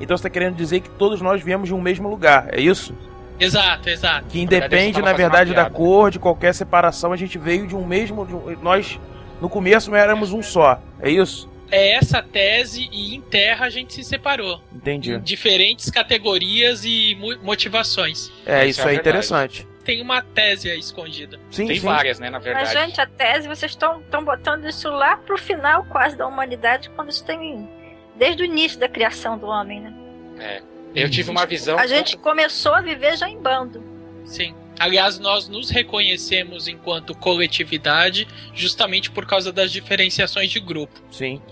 Então você tá querendo dizer que todos nós viemos de um mesmo lugar, é isso? Exato, exato. Que independe, na verdade, da cor, de qualquer separação, a gente veio de um mesmo. de um- nós, no começo, éramos um só, é isso? É essa tese e em terra a gente se separou. Entendi. Em diferentes categorias e motivações. É, Isso isso é é interessante. Tem uma tese aí escondida. Sim, tem sim. várias, né, na Mas, verdade. gente, a tese, vocês estão botando isso lá pro final quase da humanidade, quando isso tem. Desde o início da criação do homem, né? Eu tive uma visão. A gente começou a viver já em bando. Sim. Aliás, nós nos reconhecemos enquanto coletividade justamente por causa das diferenciações de grupo. Sim.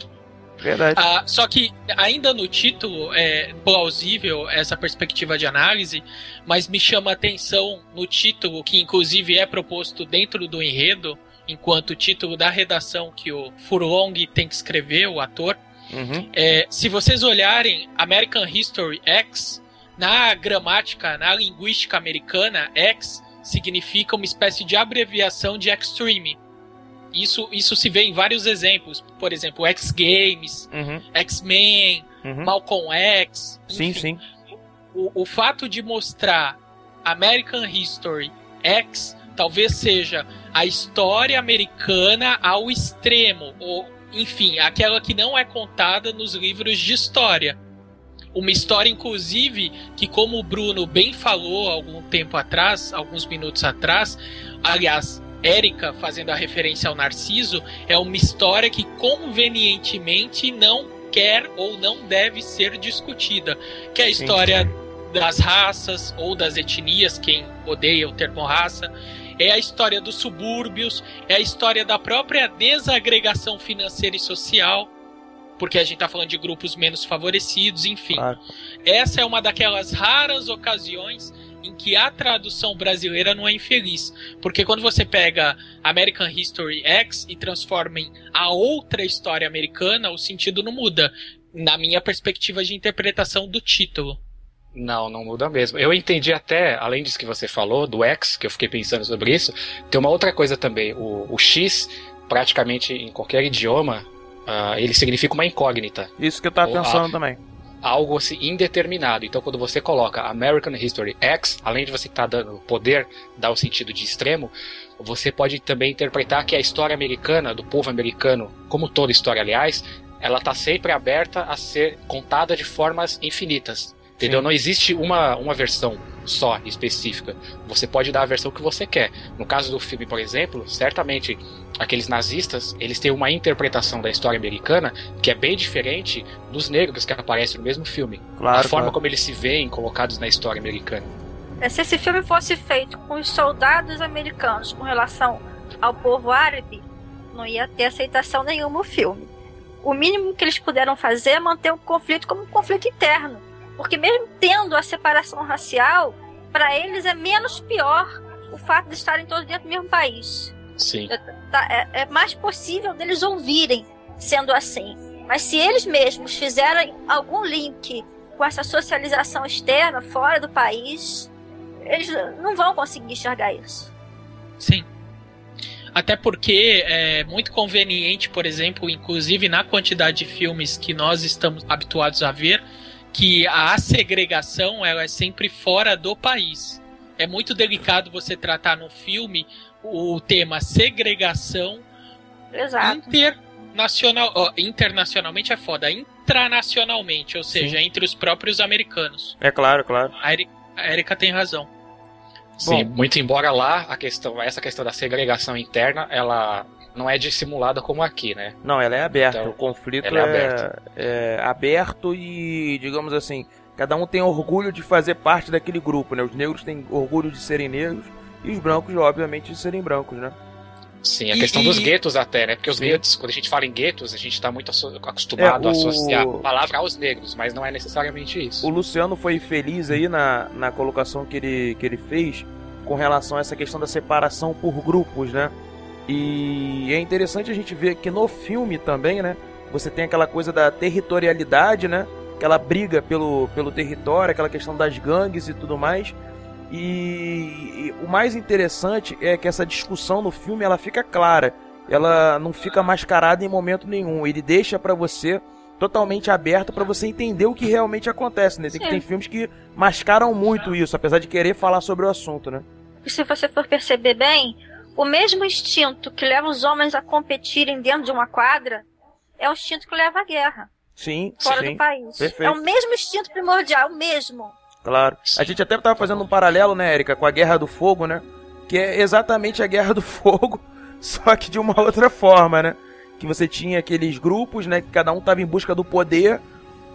Verdade. Ah, só que ainda no título é plausível essa perspectiva de análise, mas me chama a atenção no título, que inclusive é proposto dentro do enredo, enquanto título da redação que o Furlong tem que escrever, o ator. Uhum. É, se vocês olharem American History X, na gramática, na linguística americana, X significa uma espécie de abreviação de extreme. Isso, isso se vê em vários exemplos. Por exemplo, X Games, Uhum. X-Men, Uhum. Malcolm X. Sim, enfim. sim. O, o fato de mostrar American History X talvez seja a história americana ao extremo, ou enfim, aquela que não é contada nos livros de história. Uma história, inclusive, que, como o Bruno bem falou algum tempo atrás, alguns minutos atrás, aliás, Érica fazendo a referência ao Narciso, é uma história que convenientemente não quer ou não deve ser discutida. Que é a história das raças ou das etnias, quem odeia o termo raça, é a história dos subúrbios, é a história da própria desagregação financeira e social, porque a gente está falando de grupos menos favorecidos, enfim. Claro. Essa é uma daquelas raras ocasiões em que a tradução brasileira não é infeliz. Porque quando você pega American History X e transforma em a outra história americana, o sentido não muda. Na minha perspectiva de interpretação do título. Não, não muda mesmo. Eu entendi até, além disso que você falou, do X, que eu fiquei pensando sobre isso, tem uma outra coisa também. O, o X, praticamente em qualquer idioma, ah, ele significa uma incógnita. Isso que eu tava Ou, pensando ah, também. Algo assim indeterminado. Então, quando você coloca American History X, além de você estar dando poder, dar o sentido de extremo, você pode também interpretar que a história americana, do povo americano, como toda história, aliás, ela está sempre aberta a ser contada de formas infinitas. Entendeu? Sim. Não existe uma, uma versão só específica. Você pode dar a versão que você quer. No caso do filme, por exemplo, certamente aqueles nazistas, eles têm uma interpretação da história americana que é bem diferente dos negros que aparecem no mesmo filme. Claro, a forma claro. como eles se veem colocados na história americana. É, Se esse filme fosse feito com os soldados americanos com relação ao povo árabe, não ia ter aceitação nenhuma o filme. O mínimo que eles puderam fazer é manter o conflito como um conflito interno. Porque mesmo tendo a separação racial, para eles é menos pior o fato de estarem todos dentro do mesmo país. Sim. Tá, é, é mais possível deles ouvirem sendo assim. Mas se eles mesmos fizerem algum link com essa socialização externa, fora do país, eles não vão conseguir enxergar isso. Sim. Até porque é muito conveniente, por exemplo, inclusive na quantidade de filmes que nós estamos habituados a ver, que a segregação ela é sempre fora do país. É muito delicado você tratar no filme o tema segregação Exato. internacional, ó, internacionalmente é foda, intranacionalmente, ou seja, Sim. entre os próprios americanos. É claro, claro. A Eri- a Erika tem razão. Sim, Bom. muito embora lá a questão, essa questão da segregação interna, ela não é dissimulada como aqui, né? Não, ela é aberta. Então, o conflito é é, aberta. é aberto e, digamos assim, cada um tem orgulho de fazer parte daquele grupo, né? Os negros têm orgulho de serem negros e os brancos, obviamente, de serem brancos, né? Sim, a E- questão e- dos guetos até, né? Porque os Sim. guetos, quando a gente fala em guetos, a gente está muito acostumado É, a o- associar a palavra aos negros, mas não é necessariamente isso. O Luciano foi feliz aí na, na colocação que ele, que ele fez com relação a essa questão da separação por grupos, né? E é interessante a gente ver que no filme também, né? Você tem aquela coisa da territorialidade, né? Aquela briga pelo, pelo território, aquela questão das gangues e tudo mais. E, e o mais interessante é que essa discussão no filme ela fica clara. Ela não fica mascarada em momento nenhum. Ele deixa pra você totalmente aberto pra você entender o que realmente acontece, né? Tem, tem filmes que mascaram muito isso, apesar de querer falar sobre o assunto, né? E se você for perceber bem, o mesmo instinto que leva os homens a competirem dentro de uma quadra é o instinto que leva à guerra, Sim, fora sim, do país. perfeito. É o mesmo instinto primordial, o mesmo. claro. A gente até tava fazendo um paralelo, né, Erika, com a Guerra do Fogo, né? Que é exatamente a Guerra do Fogo, só que de uma outra forma, né? Que você tinha aqueles grupos, né? Que cada um tava em busca do poder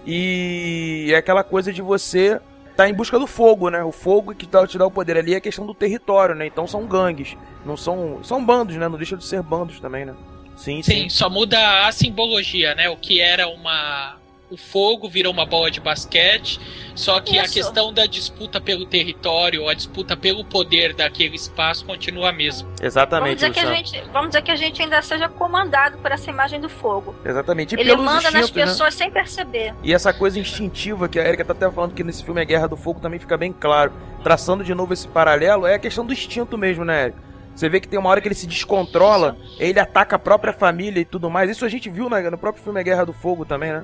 e é aquela coisa de você tá em busca do fogo, né? O fogo que tá, te dá o poder ali é a questão do território, né? Então são gangues, não são são bandos, né? Não deixa de ser bandos também, né? Sim, sim. Sim, só muda a simbologia, né? O que era uma. O fogo virou uma bola de basquete. Só que a Isso. questão da disputa pelo território, a disputa pelo poder daquele espaço continua a mesma. Vamos Exatamente, dizer, que a Luciano. gente, vamos dizer que a gente ainda seja comandado por essa imagem do fogo. Exatamente. E Ele pelos manda nas né? pessoas sem perceber. E essa coisa instintiva que a Erika tá até falando que nesse filme é Guerra do Fogo também fica bem claro. Traçando de novo esse paralelo, é a questão do instinto mesmo, né, Erika? Você vê que tem uma hora que ele se descontrola, ele ataca a própria família e tudo mais. Isso a gente viu né, no próprio filme é Guerra do Fogo também, né?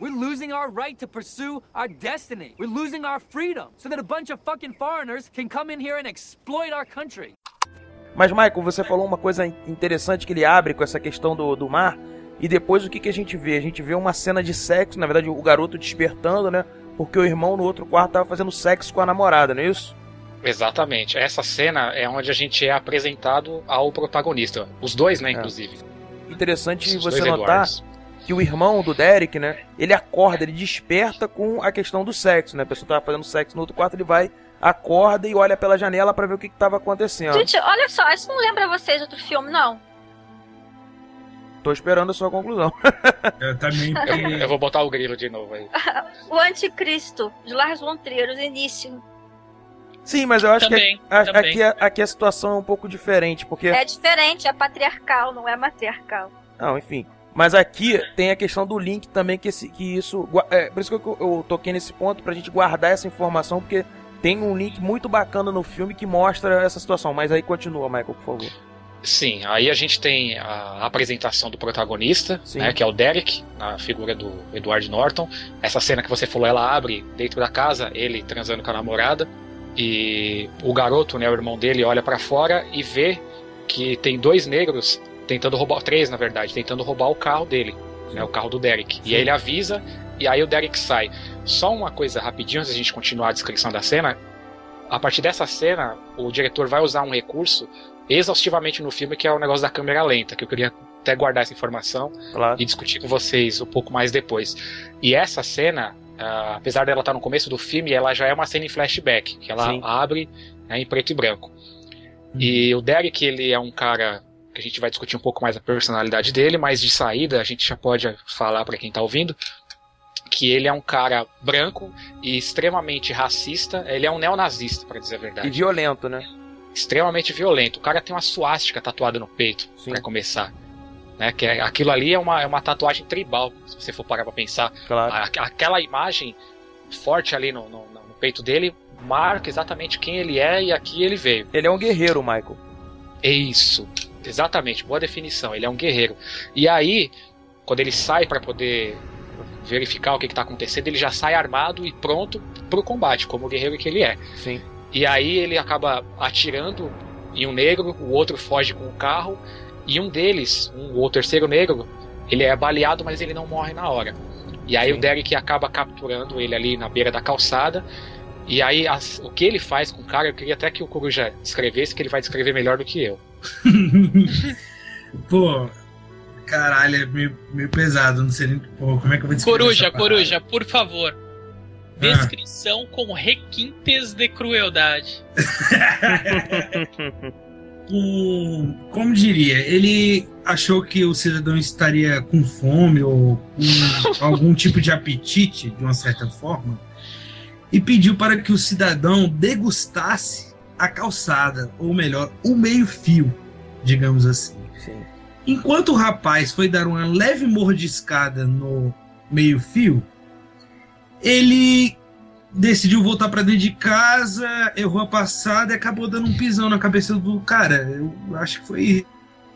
We're losing our right to pursue our destiny. We're losing our freedom so that a bunch of fucking foreigners can come in here and exploit our country. Mas, Michael, você falou uma coisa in- interessante que ele abre com essa questão do, do mar. E depois o que, que a gente vê? A gente vê uma cena de sexo, na verdade, o garoto despertando, né? Porque o irmão no outro quarto tava fazendo sexo com a namorada, não é isso? Exatamente. Essa cena é onde a gente é apresentado ao protagonista. Os dois, né, É. inclusive. Interessante Os você notar Eduardos. Que o irmão do Derek, né? Ele acorda, ele desperta com a questão do sexo, né? A pessoa tava fazendo sexo no outro quarto, ele vai, acorda e olha pela janela pra ver o que, que tava acontecendo. Gente, olha só, isso não lembra vocês de outro filme, não? Tô esperando a sua conclusão. Eu também. Eu, eu vou botar o grilo de novo aí. O Anticristo, de Lars von Trier, o início. Sim, mas eu acho Também, que a- também. aqui, a- aqui a situação é um pouco diferente, porque É diferente, é patriarcal, não é matriarcal. Não, enfim. Mas aqui tem a questão do link também, que, esse, que isso. É, por isso que eu, eu toquei nesse ponto, pra gente guardar essa informação, porque tem um link muito bacana no filme que mostra essa situação. Mas aí continua, Michael, por favor. Sim, aí a gente tem a apresentação do protagonista, né, que é o Derek, a figura do Edward Norton. Essa cena que você falou, ela abre dentro da casa, ele transando com a namorada, e o garoto, né, o irmão dele, olha pra fora e vê que tem dois negros tentando roubar, três na verdade, tentando roubar o carro dele, né, o carro do Derek. Sim. E aí ele avisa, e aí o Derek sai. Só uma coisa rapidinho antes da gente continuar a descrição da cena. A partir dessa cena, o diretor vai usar um recurso exaustivamente no filme, que é o negócio da câmera lenta, que eu queria até guardar essa informação Claro. e discutir com vocês um pouco mais depois. E essa cena, ah, apesar dela estar no começo do filme, ela já é uma cena em flashback, que ela Sim. abre né, em preto e branco. E o Derek, ele é um cara que a gente vai discutir um pouco mais a personalidade dele, mas de saída a gente já pode falar para quem tá ouvindo que ele é um cara branco e extremamente racista. Ele é um neonazista, para dizer a verdade. E violento, né? Extremamente violento. O cara tem uma suástica tatuada no peito, para começar. Né, que é, aquilo ali é uma, é uma tatuagem tribal, se você for parar pra pensar. Claro. A, aquela imagem forte ali no, no, no peito dele marca exatamente quem ele é e aqui ele veio. Ele é um guerreiro, Michael. É isso. Exatamente, boa definição. Ele é um guerreiro. E aí, quando ele sai para poder verificar o que está acontecendo, ele já sai armado e pronto para o combate, como o guerreiro que ele é. Sim. E aí ele acaba atirando em um negro, o outro foge com o carro e um deles, um, o terceiro negro, ele é baleado, mas ele não morre na hora. E aí Sim. o Derek acaba capturando ele ali na beira da calçada. E aí as, o que ele faz com o cara, eu queria até que o Coruja descrevesse, que ele vai descrever melhor do que eu. Pô, caralho, é meio, meio pesado, não sei nem pô, como é que eu vou descrever Coruja, Coruja, por favor. Descrição ah. com requintes de crueldade. um, como diria, ele achou que o cidadão estaria com fome ou com algum tipo de apetite, de uma certa forma, e pediu para que o cidadão degustasse a calçada, ou melhor, o meio-fio, digamos assim. Sim. Enquanto o rapaz foi dar uma leve mordiscada no meio-fio, ele decidiu voltar para dentro de casa, errou a passada e acabou dando um pisão na cabeça do cara. Eu acho que foi.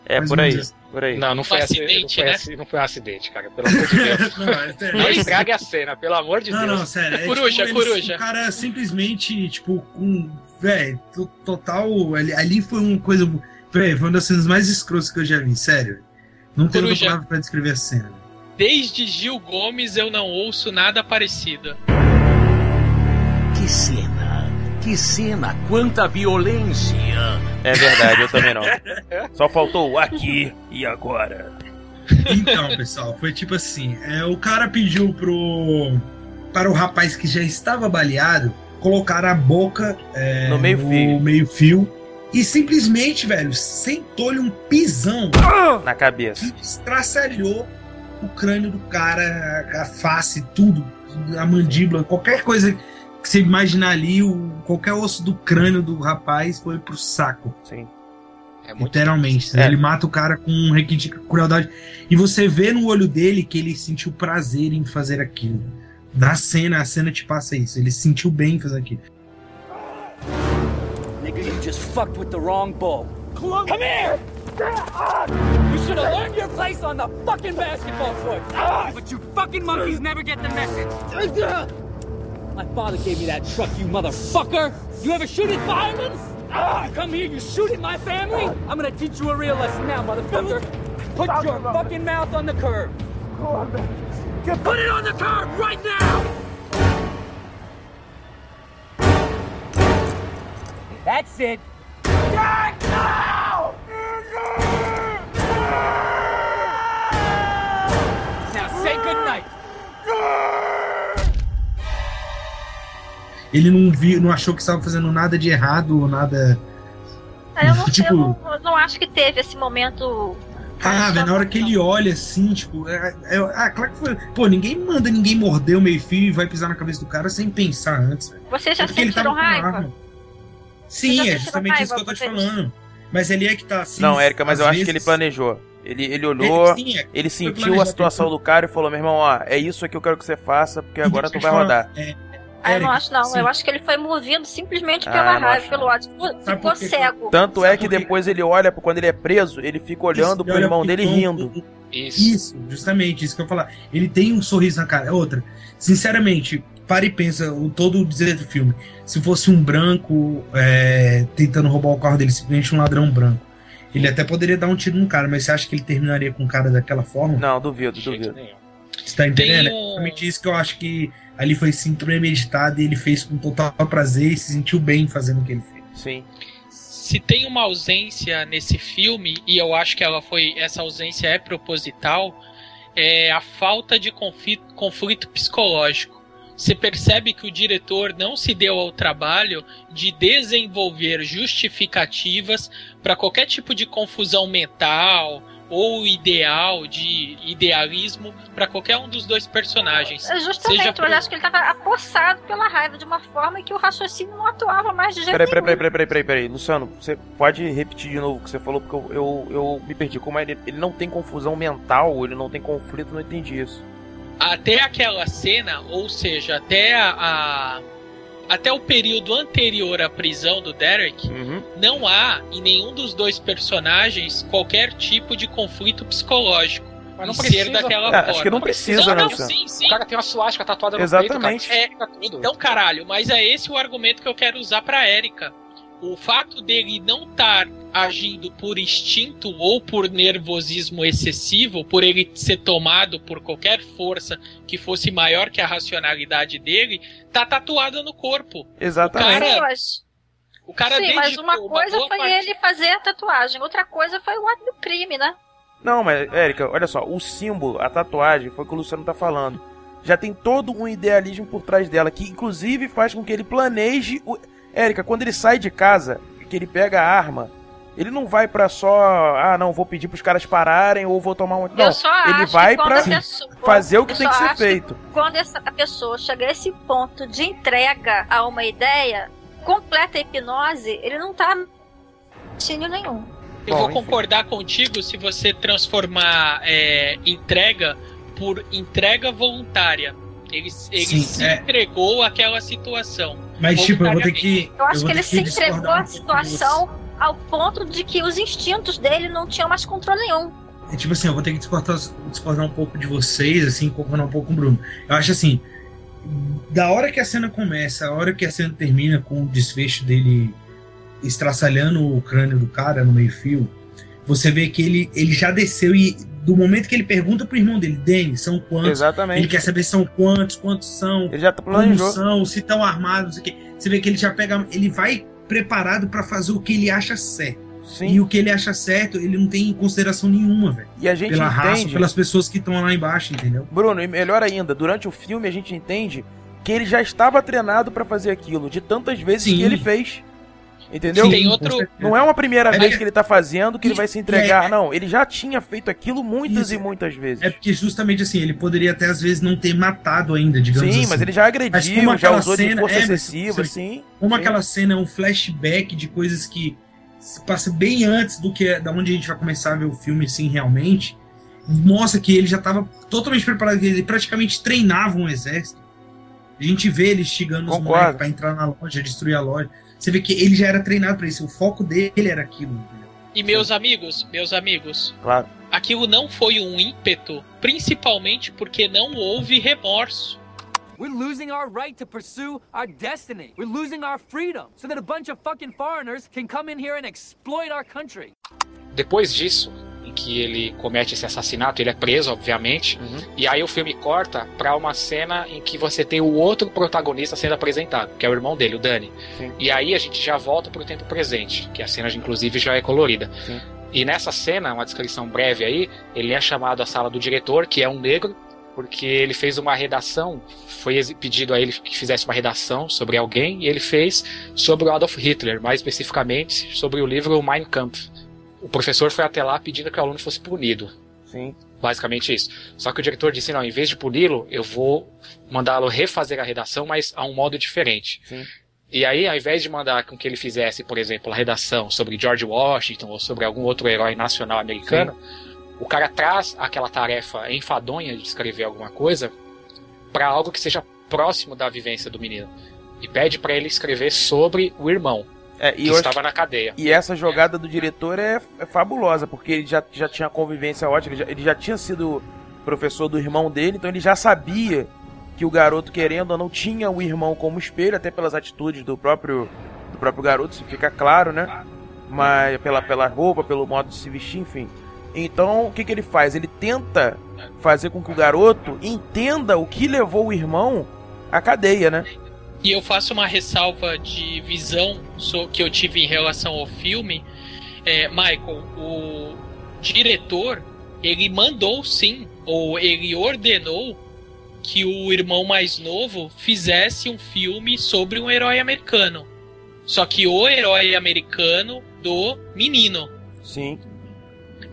É, por aí. Assim. Por aí. Não, não foi, um acidente, não, foi né? não foi um acidente, cara. Pelo amor de Deus. não, é não estrague a cena, pelo amor de não, Deus. Não, sério. É, coruja, tipo, coruja. o cara simplesmente, tipo, com. Véi, total. Ali, ali foi uma coisa. Véi, foi uma das cenas mais escrotas que eu já vi, sério. Não tenho outra palavra pra descrever a cena. Desde Gil Gomes eu não ouço nada parecido. Que cena! Que cena! Quanta violência! É verdade, eu também não. Só faltou aqui e agora. Então, pessoal, foi tipo assim: é, o cara pediu pro. para o rapaz que já estava baleado colocar a boca é, no meio-fio. Meio e simplesmente, velho, sentou-lhe um pisão na cabeça. Que estraçalhou o crânio do cara, a face, tudo, a mandíbula, qualquer coisa que você imaginar ali, o, qualquer osso do crânio do rapaz foi pro saco. Sim. É Literalmente. É. Ele mata o cara com um requinte de crueldade. E você vê no olho dele que ele sentiu prazer em fazer aquilo. Na cena, a cena te passa isso. Ele sentiu bem em fazer aquilo. Nigga, you just fucked with the wrong bull. Come here! You should have learned your place on the fucking basketball court. But you fucking monkeys never get the message. My father gave me that truck, you motherfucker! You ever shoot at firemen? You come here, you shoot at my family? I'm gonna teach you a real lesson now, motherfucker! Put your fucking mouth on the curb! Put it on the curb right now! That's it! Jack, now! Now say goodnight! ele não viu, não achou que estava fazendo nada de errado ou nada. É, eu, não, tipo, eu não, eu não acho que teve esse momento ah, velho, na hora que ele olha assim, tipo, é, é, ah, claro que foi. Pô, ninguém manda ninguém morder o meio fio e vai pisar na cabeça do cara sem pensar antes. Véio. Você já é sentiram raiva? Sim, é justamente raiva, isso que eu tô te falando. Mas ele é que tá assim. Não, Érica, mas eu vezes... acho que ele planejou. Ele, ele olhou, ele, sim, é, ele sentiu a situação do cara e falou: meu irmão, ó, é isso aqui que eu quero que você faça, porque agora tu vai rodar. É, ah, eu não acho não. Sim. Eu acho que ele foi movido simplesmente pela ah, raiva, pelo ódio. Ficou cego. Tanto é que depois ele olha, quando ele é preso, ele fica olhando isso, pro irmão dele rindo. Isso. isso, justamente, isso que eu ia falar. Ele tem um sorriso na cara. Outra, sinceramente, para e pensa o todo o dizer do filme. Se fosse um branco é, tentando roubar o carro dele, simplesmente um ladrão branco. Ele até poderia dar um tiro no cara, mas você acha que ele terminaria com o cara daquela forma? Não, duvido, duvido. Você tá entendendo? Um... É exatamente isso que eu acho que ali foi sim premeditado e ele fez com total prazer e se sentiu bem fazendo o que ele fez. Sim. Se tem uma ausência nesse filme, e eu acho que ela foi. Essa ausência é proposital, é a falta de conflito, conflito psicológico. Você percebe que o diretor não se deu ao trabalho de desenvolver justificativas para qualquer tipo de confusão mental ou ideal, de idealismo para qualquer um dos dois personagens. É Justamente, Seja eu acho que ele estava apossado pela raiva de uma forma que o raciocínio não atuava mais de jeito Peraí, peraí, nenhum. peraí, peraí, peraí, peraí, Luciano, você pode repetir de novo o que você falou, porque eu, eu, eu me perdi. Como é ele, ele não tem confusão mental, ele não tem conflito, não entendi isso. Até aquela cena, ou seja, até a, a- até o período anterior à prisão do Derek, Uhum. não há em nenhum dos dois personagens qualquer tipo de conflito psicológico. Mas não precisa. daquela É, forma. acho que não precisa, não, né, não, Luciano? sim, sim. O cara tem uma suástica tatuada no Exatamente. peito, cara. É. Então, caralho, mas é esse o argumento que eu quero usar pra Erika. O fato dele não estar agindo por instinto ou por nervosismo excessivo, por ele ser tomado por qualquer força que fosse maior que a racionalidade dele, tá tatuada no corpo. Exatamente. Cara, Sim, mas, O cara sim, mas uma coisa boa foi parte- ele fazer a tatuagem, outra coisa foi o ato do crime, né? Não, mas, Érica, olha só, o símbolo, a tatuagem, foi o que o Luciano tá falando. Já tem todo um idealismo por trás dela, que inclusive faz com que ele planeje o. Érica, quando ele sai de casa, que ele pega a arma, ele não vai pra só. Ah, não, vou pedir pros caras pararem ou vou tomar um. Não, eu só ele acho vai que quando pra a pessoa, fazer o que eu tem que ser feito. quando essa, a pessoa chega a esse ponto de entrega a uma ideia, completa hipnose, ele não tá raciocínio nenhum. Eu Bom, vou enfim. concordar contigo se você transformar é, entrega por entrega voluntária. Ele, ele Sim, se é. entregou àquela situação. Mas, tipo, eu vou ter que. Eu acho vou que ele se entregou à situação ao ponto de que os instintos dele não tinham mais controle nenhum. É, tipo assim, eu vou ter que discordar, discordar um pouco de vocês, assim, concordar um pouco com o Bruno. Eu acho assim, da hora que a cena começa, a hora que a cena termina com o desfecho dele estraçalhando o crânio do cara no meio-fio, você vê que ele, ele já desceu e do momento que ele pergunta pro irmão dele, Denis, são quantos? Exatamente. Ele quer saber se são quantos, quantos são, Ele já tá como são, se estão armados, não sei o quê. Você vê que ele já pega, ele vai preparado pra fazer o que ele acha certo. E Sim. o que ele acha certo, ele não tem consideração nenhuma, velho E a gente pela raça, entende. pelas pessoas que estão lá embaixo, entendeu? Bruno, e melhor ainda, durante o filme a gente entende que ele já estava treinado pra fazer aquilo, de tantas vezes Sim. que ele fez. Entendeu? Tem com outro-. Não é uma primeira É vez que- que ele tá fazendo que ele vai se entregar, é- não. Ele já tinha feito aquilo muitas Isso. e muitas vezes. É porque justamente assim, ele poderia até às vezes não ter matado ainda, digamos Sim, assim. mas ele já agrediu, como já aquela usou de cena- força é, excessiva, você- sim. Como sim. aquela cena é um flashback de coisas que se passa bem antes do que da onde a gente vai começar a ver o filme assim realmente, mostra que ele já estava totalmente preparado, ele praticamente treinava um exército. A gente vê ele instigando os moleques pra entrar na loja, destruir a loja. Você vê que ele já era treinado pra isso, o foco dele era aquilo. entendeu? E meus amigos, meus amigos, Claro. aquilo não foi um ímpeto, principalmente porque não houve remorso. We're losing our right to pursue our destiny. We're losing our freedom so that a bunch of fucking foreigners can come in here and exploit our country. Depois disso, em que ele comete esse assassinato, ele é preso, obviamente. Uhum. E aí o filme corta pra uma cena em que você tem o outro protagonista sendo apresentado, que é o irmão dele, o Danny. Sim. E aí a gente já volta pro tempo presente, que a cena inclusive já é colorida. Sim. E nessa cena, uma descrição breve aí, ele é chamado à sala do diretor, que é um negro, porque ele fez uma redação, foi pedido a ele que fizesse uma redação sobre alguém, e ele fez sobre o Adolf Hitler, mais especificamente sobre o livro Mein Kampf. O professor foi até lá pedindo que o aluno fosse punido. Sim. Basicamente isso. Só que o diretor disse: não, em vez de puni-lo, eu vou mandá-lo refazer a redação, mas a um modo diferente. Sim. E aí, ao invés de mandar com que ele fizesse, por exemplo, a redação sobre George Washington ou sobre algum outro herói nacional americano, o cara traz aquela tarefa enfadonha de escrever alguma coisa para algo que seja próximo da vivência do menino. E pede para ele escrever sobre o irmão, É, que e, eu acho- estava na cadeia. e essa jogada do diretor é, é fabulosa, porque ele já, já tinha convivência ótima, ele já, ele já tinha sido professor do irmão dele, então ele já sabia que o garoto, querendo ou não, tinha o irmão como espelho, até pelas atitudes do próprio, do próprio garoto, isso fica claro, né? Mas pela, pela roupa, pelo modo de se vestir, enfim. Então, o que, que ele faz? Ele tenta fazer com que o garoto entenda o que levou o irmão à cadeia, né? E eu faço uma ressalva de visão que eu tive em relação ao filme. É, Michael, o diretor, ele mandou sim, ou ele ordenou que o irmão mais novo fizesse um filme sobre um herói americano. Só que o herói americano do menino. Sim.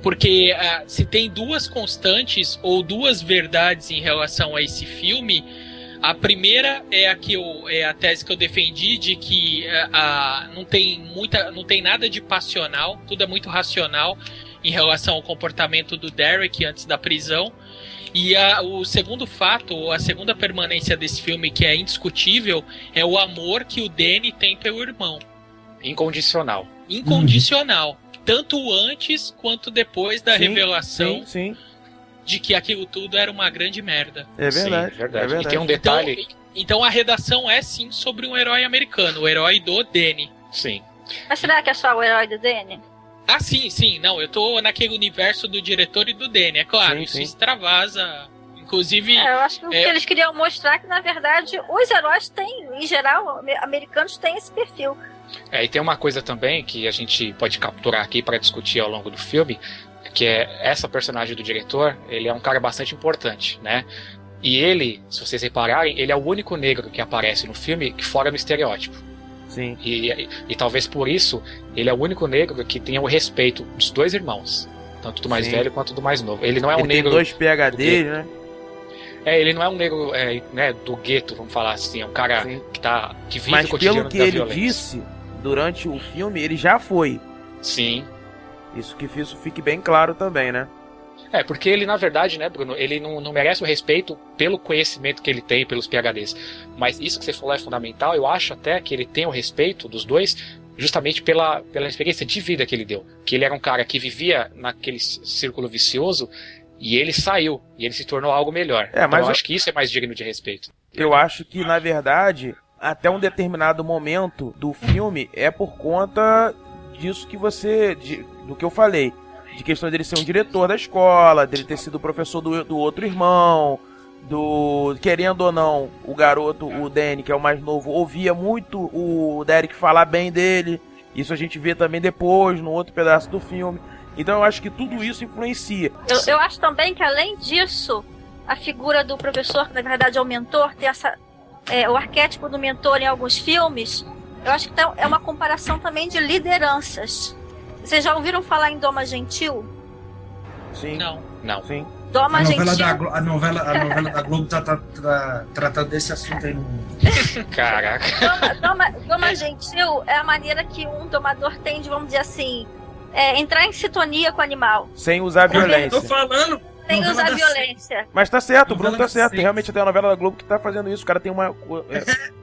Porque uh, se tem duas constantes ou duas verdades em relação a esse filme, a primeira é a que eu, é a tese que eu defendi de que uh, não tem muita, não tem nada de passional, tudo é muito racional em relação ao comportamento do Derek antes da prisão. E a, o segundo fato, a segunda permanência desse filme que é indiscutível, é o amor que o Danny tem pelo irmão. Incondicional. Incondicional. Uhum. Tanto antes quanto depois da Sim, revelação Sim, sim. De que aquilo tudo era uma grande merda. É verdade. Sim, verdade. É verdade. E tem um detalhe. Então, então a redação é sim sobre um herói americano, o herói do Danny. Sim. Mas será que é só o herói do Danny? Ah, sim, sim. Não, eu tô naquele universo do diretor e do Danny, é claro. Sim, isso sim. extravasa. Inclusive. É, eu acho que o É. que eles queriam mostrar é que, na verdade, os heróis têm, em geral, ame- americanos têm esse perfil. É, e tem uma coisa também que a gente pode capturar aqui para discutir ao longo do filme, que é essa personagem do diretor, ele é um cara bastante importante, né? E ele, se vocês repararem, ele é o único negro que aparece no filme que fora do estereótipo. Sim. E, e, e talvez por isso ele é o único negro que tenha o respeito dos dois irmãos, tanto do mais Sim. velho quanto do mais novo. Ele não é Ele um tem negro. dois PHD, né? É, ele não é um negro é, né, do gueto, vamos falar assim, é um cara Sim. que tá que vive Mas o cotidiano pelo que ele violência. disse durante o filme, ele já foi. Sim. Isso que isso fique bem claro também, né? É, porque ele, na verdade, né, Bruno, ele não, não merece o respeito pelo conhecimento que ele tem, pelos PHDs. Mas isso que você falou é fundamental. Eu acho até que ele tem o respeito dos dois, justamente pela, pela experiência de vida que ele deu. Que ele era um cara que vivia naquele círculo vicioso e ele saiu, e ele se tornou algo melhor. É, mas então eu eu- acho que isso é mais digno de respeito. Eu acho que, na verdade, até um determinado momento do filme é por conta disso que você. de- do que eu falei. De questão dele ser um diretor da escola, dele ter sido professor do, do outro irmão, do. Querendo ou não, o garoto, o Danny, que é o mais novo, ouvia muito o Derek falar bem dele. Isso a gente vê também depois, no outro pedaço do filme. Então eu acho que tudo isso influencia. Eu, eu acho também que, além disso, a figura do professor, que na verdade é o mentor, tem essa, é, o arquétipo do mentor em alguns filmes. Eu acho que tá- é uma comparação também de lideranças. Vocês já ouviram falar em Doma Gentil? Sim. Não. Não. Sim. Doma A novela, Gentil. da, a, novela, a novela da Globo tá, tá- tá tratando desse assunto aí no Caraca. Doma, doma, doma gentil é a maneira que um domador tem de, vamos dizer assim, é, entrar em sintonia com o animal. Sem usar Tô violência. falando. Sem usar da violência. Mas tá certo, o Bruno tá certo. Seis. Realmente tem a novela da Globo que tá fazendo isso. O cara tem uma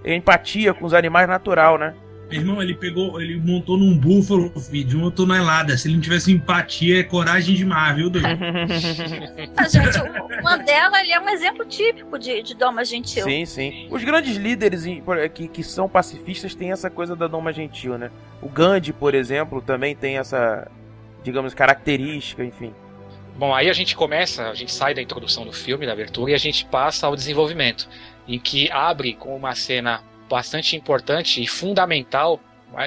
é, é, empatia com os animais natural, né? Meu irmão, ele pegou, ele montou num búfalo, filho, uma tonelada. Se ele não tivesse empatia, é coragem demais, viu, doido? Ah, gente, o Mandela ele é um exemplo típico de, de doma gentil. Sim, sim. Os grandes líderes por- que, que são pacifistas têm essa coisa da doma gentil, né? O Gandhi, por exemplo, também tem essa, digamos, característica, enfim. Bom, aí a gente começa, a gente sai da introdução do filme, da abertura, e a gente passa ao desenvolvimento, em que abre com uma cena bastante importante e fundamental,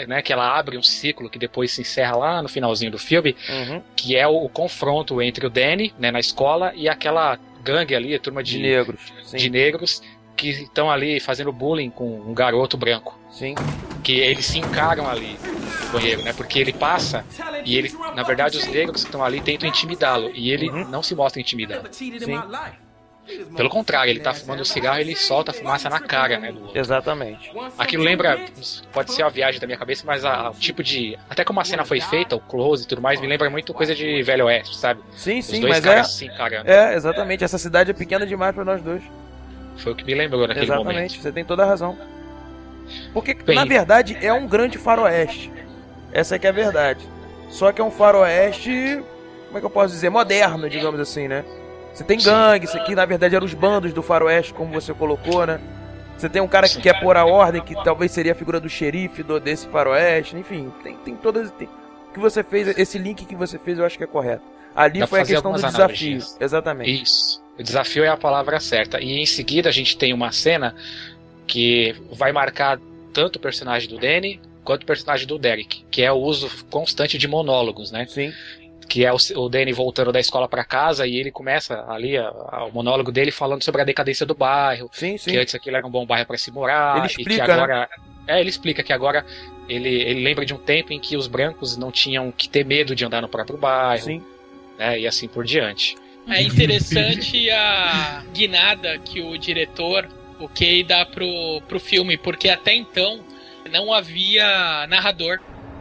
né, que ela abre um ciclo que depois se encerra lá no finalzinho do filme, Uhum. que é o, o confronto entre o Danny, né, na escola, e aquela gangue ali, a turma De de, negros. Sim. de negros, que estão ali fazendo bullying com um garoto branco. Sim. Que eles se encaram ali no banheiro, né? Porque ele passa e ele, na verdade, os negros que estão ali tentam intimidá-lo e ele Uhum. não se mostra intimidado. Sim. Pelo contrário, ele tá fumando um cigarro e ele solta a fumaça na cara, né? Do. Exatamente. Aquilo lembra, pode ser uma viagem da minha cabeça, mas a- o tipo de. Até como a cena foi feita, o close e tudo mais, me lembra muito coisa de Velho Oeste, sabe? Sim, Os sim, dois mas caras é. se encarando. É, exatamente. Essa cidade é pequena demais pra nós dois. Foi o que me lembrou naquele Exatamente, momento. você tem toda a razão. Porque, Bem- na verdade, é um grande faroeste. Essa é que é a verdade. Só que é um faroeste, como é que eu posso dizer, moderno, digamos assim, né? Você tem gangue, isso aqui na verdade eram os bandos do faroeste, como você colocou, né? Você tem um cara que Sim. quer pôr a ordem, que talvez seria a figura do xerife do, desse faroeste, enfim, tem, tem todas... Tem, o que você fez, esse link que você fez eu acho que é correto. Ali Dá foi a questão do desafio. analogias. Exatamente. Isso. O desafio é a palavra certa. E em seguida a gente tem uma cena que vai marcar tanto o personagem do Danny quanto o personagem do Derek, que é o uso constante de monólogos, né? Sim. Que é o, o Danny voltando da escola para casa e ele começa ali a- a- o monólogo dele falando sobre a decadência do bairro, Sim, sim. que antes aquilo era um bom bairro para se morar Ele e que explica, né? agora é, ele explica que agora ele, ele lembra de um tempo em que os brancos não tinham que ter medo de andar no próprio bairro. Sim. Né? E assim por diante. É interessante a guinada que o diretor, o Kay, dá pro, pro filme, porque até então não havia narrador.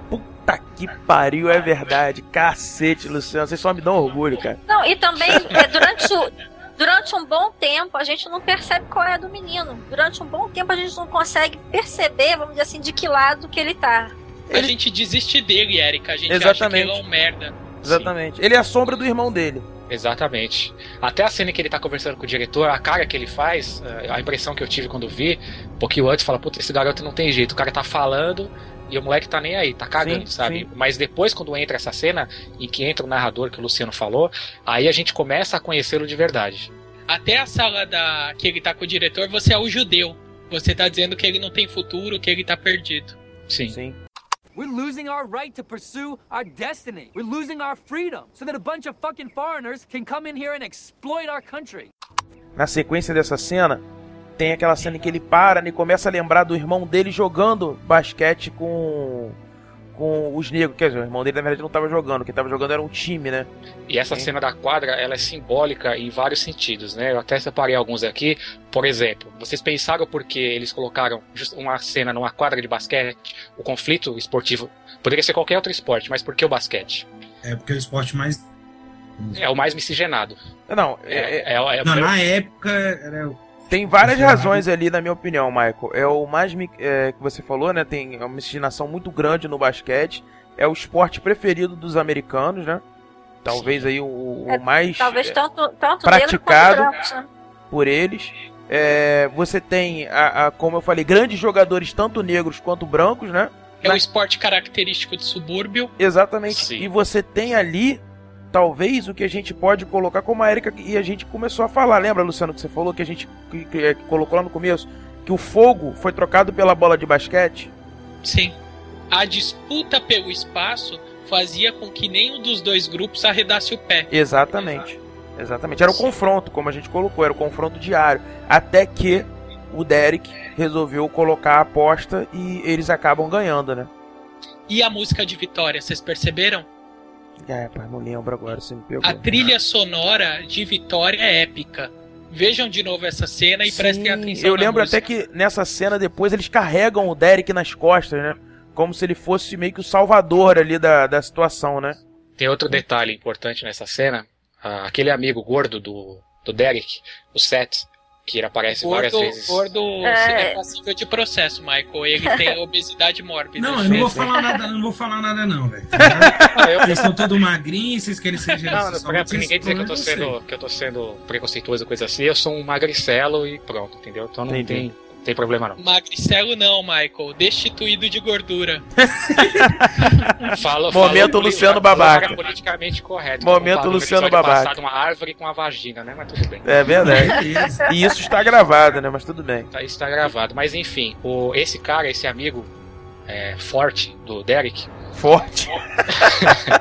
Puta que pariu, é verdade. Cacete, Luciano. Vocês só me dão orgulho, cara. Não, e também é, durante, o, durante um bom tempo a gente não percebe qual é a do menino. Durante um bom tempo a gente não consegue perceber, vamos dizer assim, de que lado que ele tá. A gente desiste dele, Erika. A gente Exatamente. acha que ele é um merda. Exatamente. Ele é a sombra do irmão dele. Exatamente. Até a cena que ele tá conversando com o diretor, a cara que ele faz, eh, a impressão que eu tive quando vi, um pouquinho antes, fala, puta, esse garoto não tem jeito. O cara tá falando e o moleque tá nem aí, tá cagando, Sim, sabe? sim. Mas depois, quando entra essa cena, em que entra o narrador que o Luciano falou, aí a gente começa a conhecê-lo de verdade. Até a sala da que ele tá com o diretor, você é o judeu. Você tá dizendo que ele não tem futuro, que ele tá perdido. Sim. Sim. We're losing our right to pursue our destiny. We're losing our freedom so that a bunch of fucking foreigners can come in here and exploit our country. Na sequência dessa cena, tem aquela cena em que ele para e começa a lembrar do irmão dele jogando basquete com com os negros. Quer dizer, o irmão dele na verdade não estava jogando, quem estava jogando era um time, né? E essa Sim. cena da quadra, ela é simbólica em vários sentidos, né? Eu até separei alguns aqui. Por exemplo, vocês pensaram porque eles colocaram uma cena numa quadra de basquete, o conflito esportivo poderia ser qualquer outro esporte, mas por que o basquete? É porque é o esporte mais. É o mais miscigenado. Não, É, é- é- é- é- Não, na época era. Tem várias razões ali, na minha opinião, Michael. É o mais é, que você falou, né? Tem uma miscigenação muito grande no basquete. É o esporte preferido dos americanos, né? Talvez aí o, o É, mais Talvez é, tanto, tanto praticado. negro quanto brancos, né? por eles. É, você tem, a, a- como eu falei, grandes jogadores, tanto negros quanto brancos, né? É o esporte característico de subúrbio. Exatamente. Sim. E você tem ali, talvez, o que a gente pode colocar, como a Erika e a gente começou a falar. Lembra, Luciano, que você falou que a gente que- que- que colocou lá no começo? Que o fogo foi trocado pela bola de basquete? Sim. A disputa pelo espaço fazia com que nenhum dos dois grupos arredasse o pé. Exatamente. Exatamente. Era o confronto, como a gente colocou, era o confronto diário. Até que o Derek resolveu colocar a aposta e eles acabam ganhando, né? E a música de Vitória, vocês perceberam? É, pá, não lembro agora, você me pegou. A trilha sonora de Vitória é épica. Vejam de novo essa cena e prestem Sim, atenção. Eu lembro até que nessa cena depois eles carregam o Derek nas costas, né? Como se ele fosse meio que o salvador ali da, da situação, né? Tem outro detalhe importante nessa cena. Ah, aquele amigo gordo do, do Derek, o Seth, que ele aparece várias vezes. gordo É. é passível de processo, Michael. Ele tem obesidade mórbida. Não, eu não vou falar nada, eu não vou falar nada, não, velho. Vocês estão todos magrinhos, vocês querem ser Não, geração. não, pra, pra ninguém dizer que eu, tô sendo, que eu tô sendo preconceituoso coisa assim, eu sou um magricelo e pronto, entendeu? Então não Entendi. tem, tem problema não. Magricelo não, Michael. Destituído de gordura. Falo, Momento falo- Luciano Babaca. politicamente correto. Momento Luciano Babaca. Passado, uma árvore com uma vagina, né? Mas tudo bem. É verdade. E isso está gravado, né? Mas tudo bem. Tá, isso tá gravado. Mas enfim, o, esse cara, esse amigo é, forte do Derek, Forte.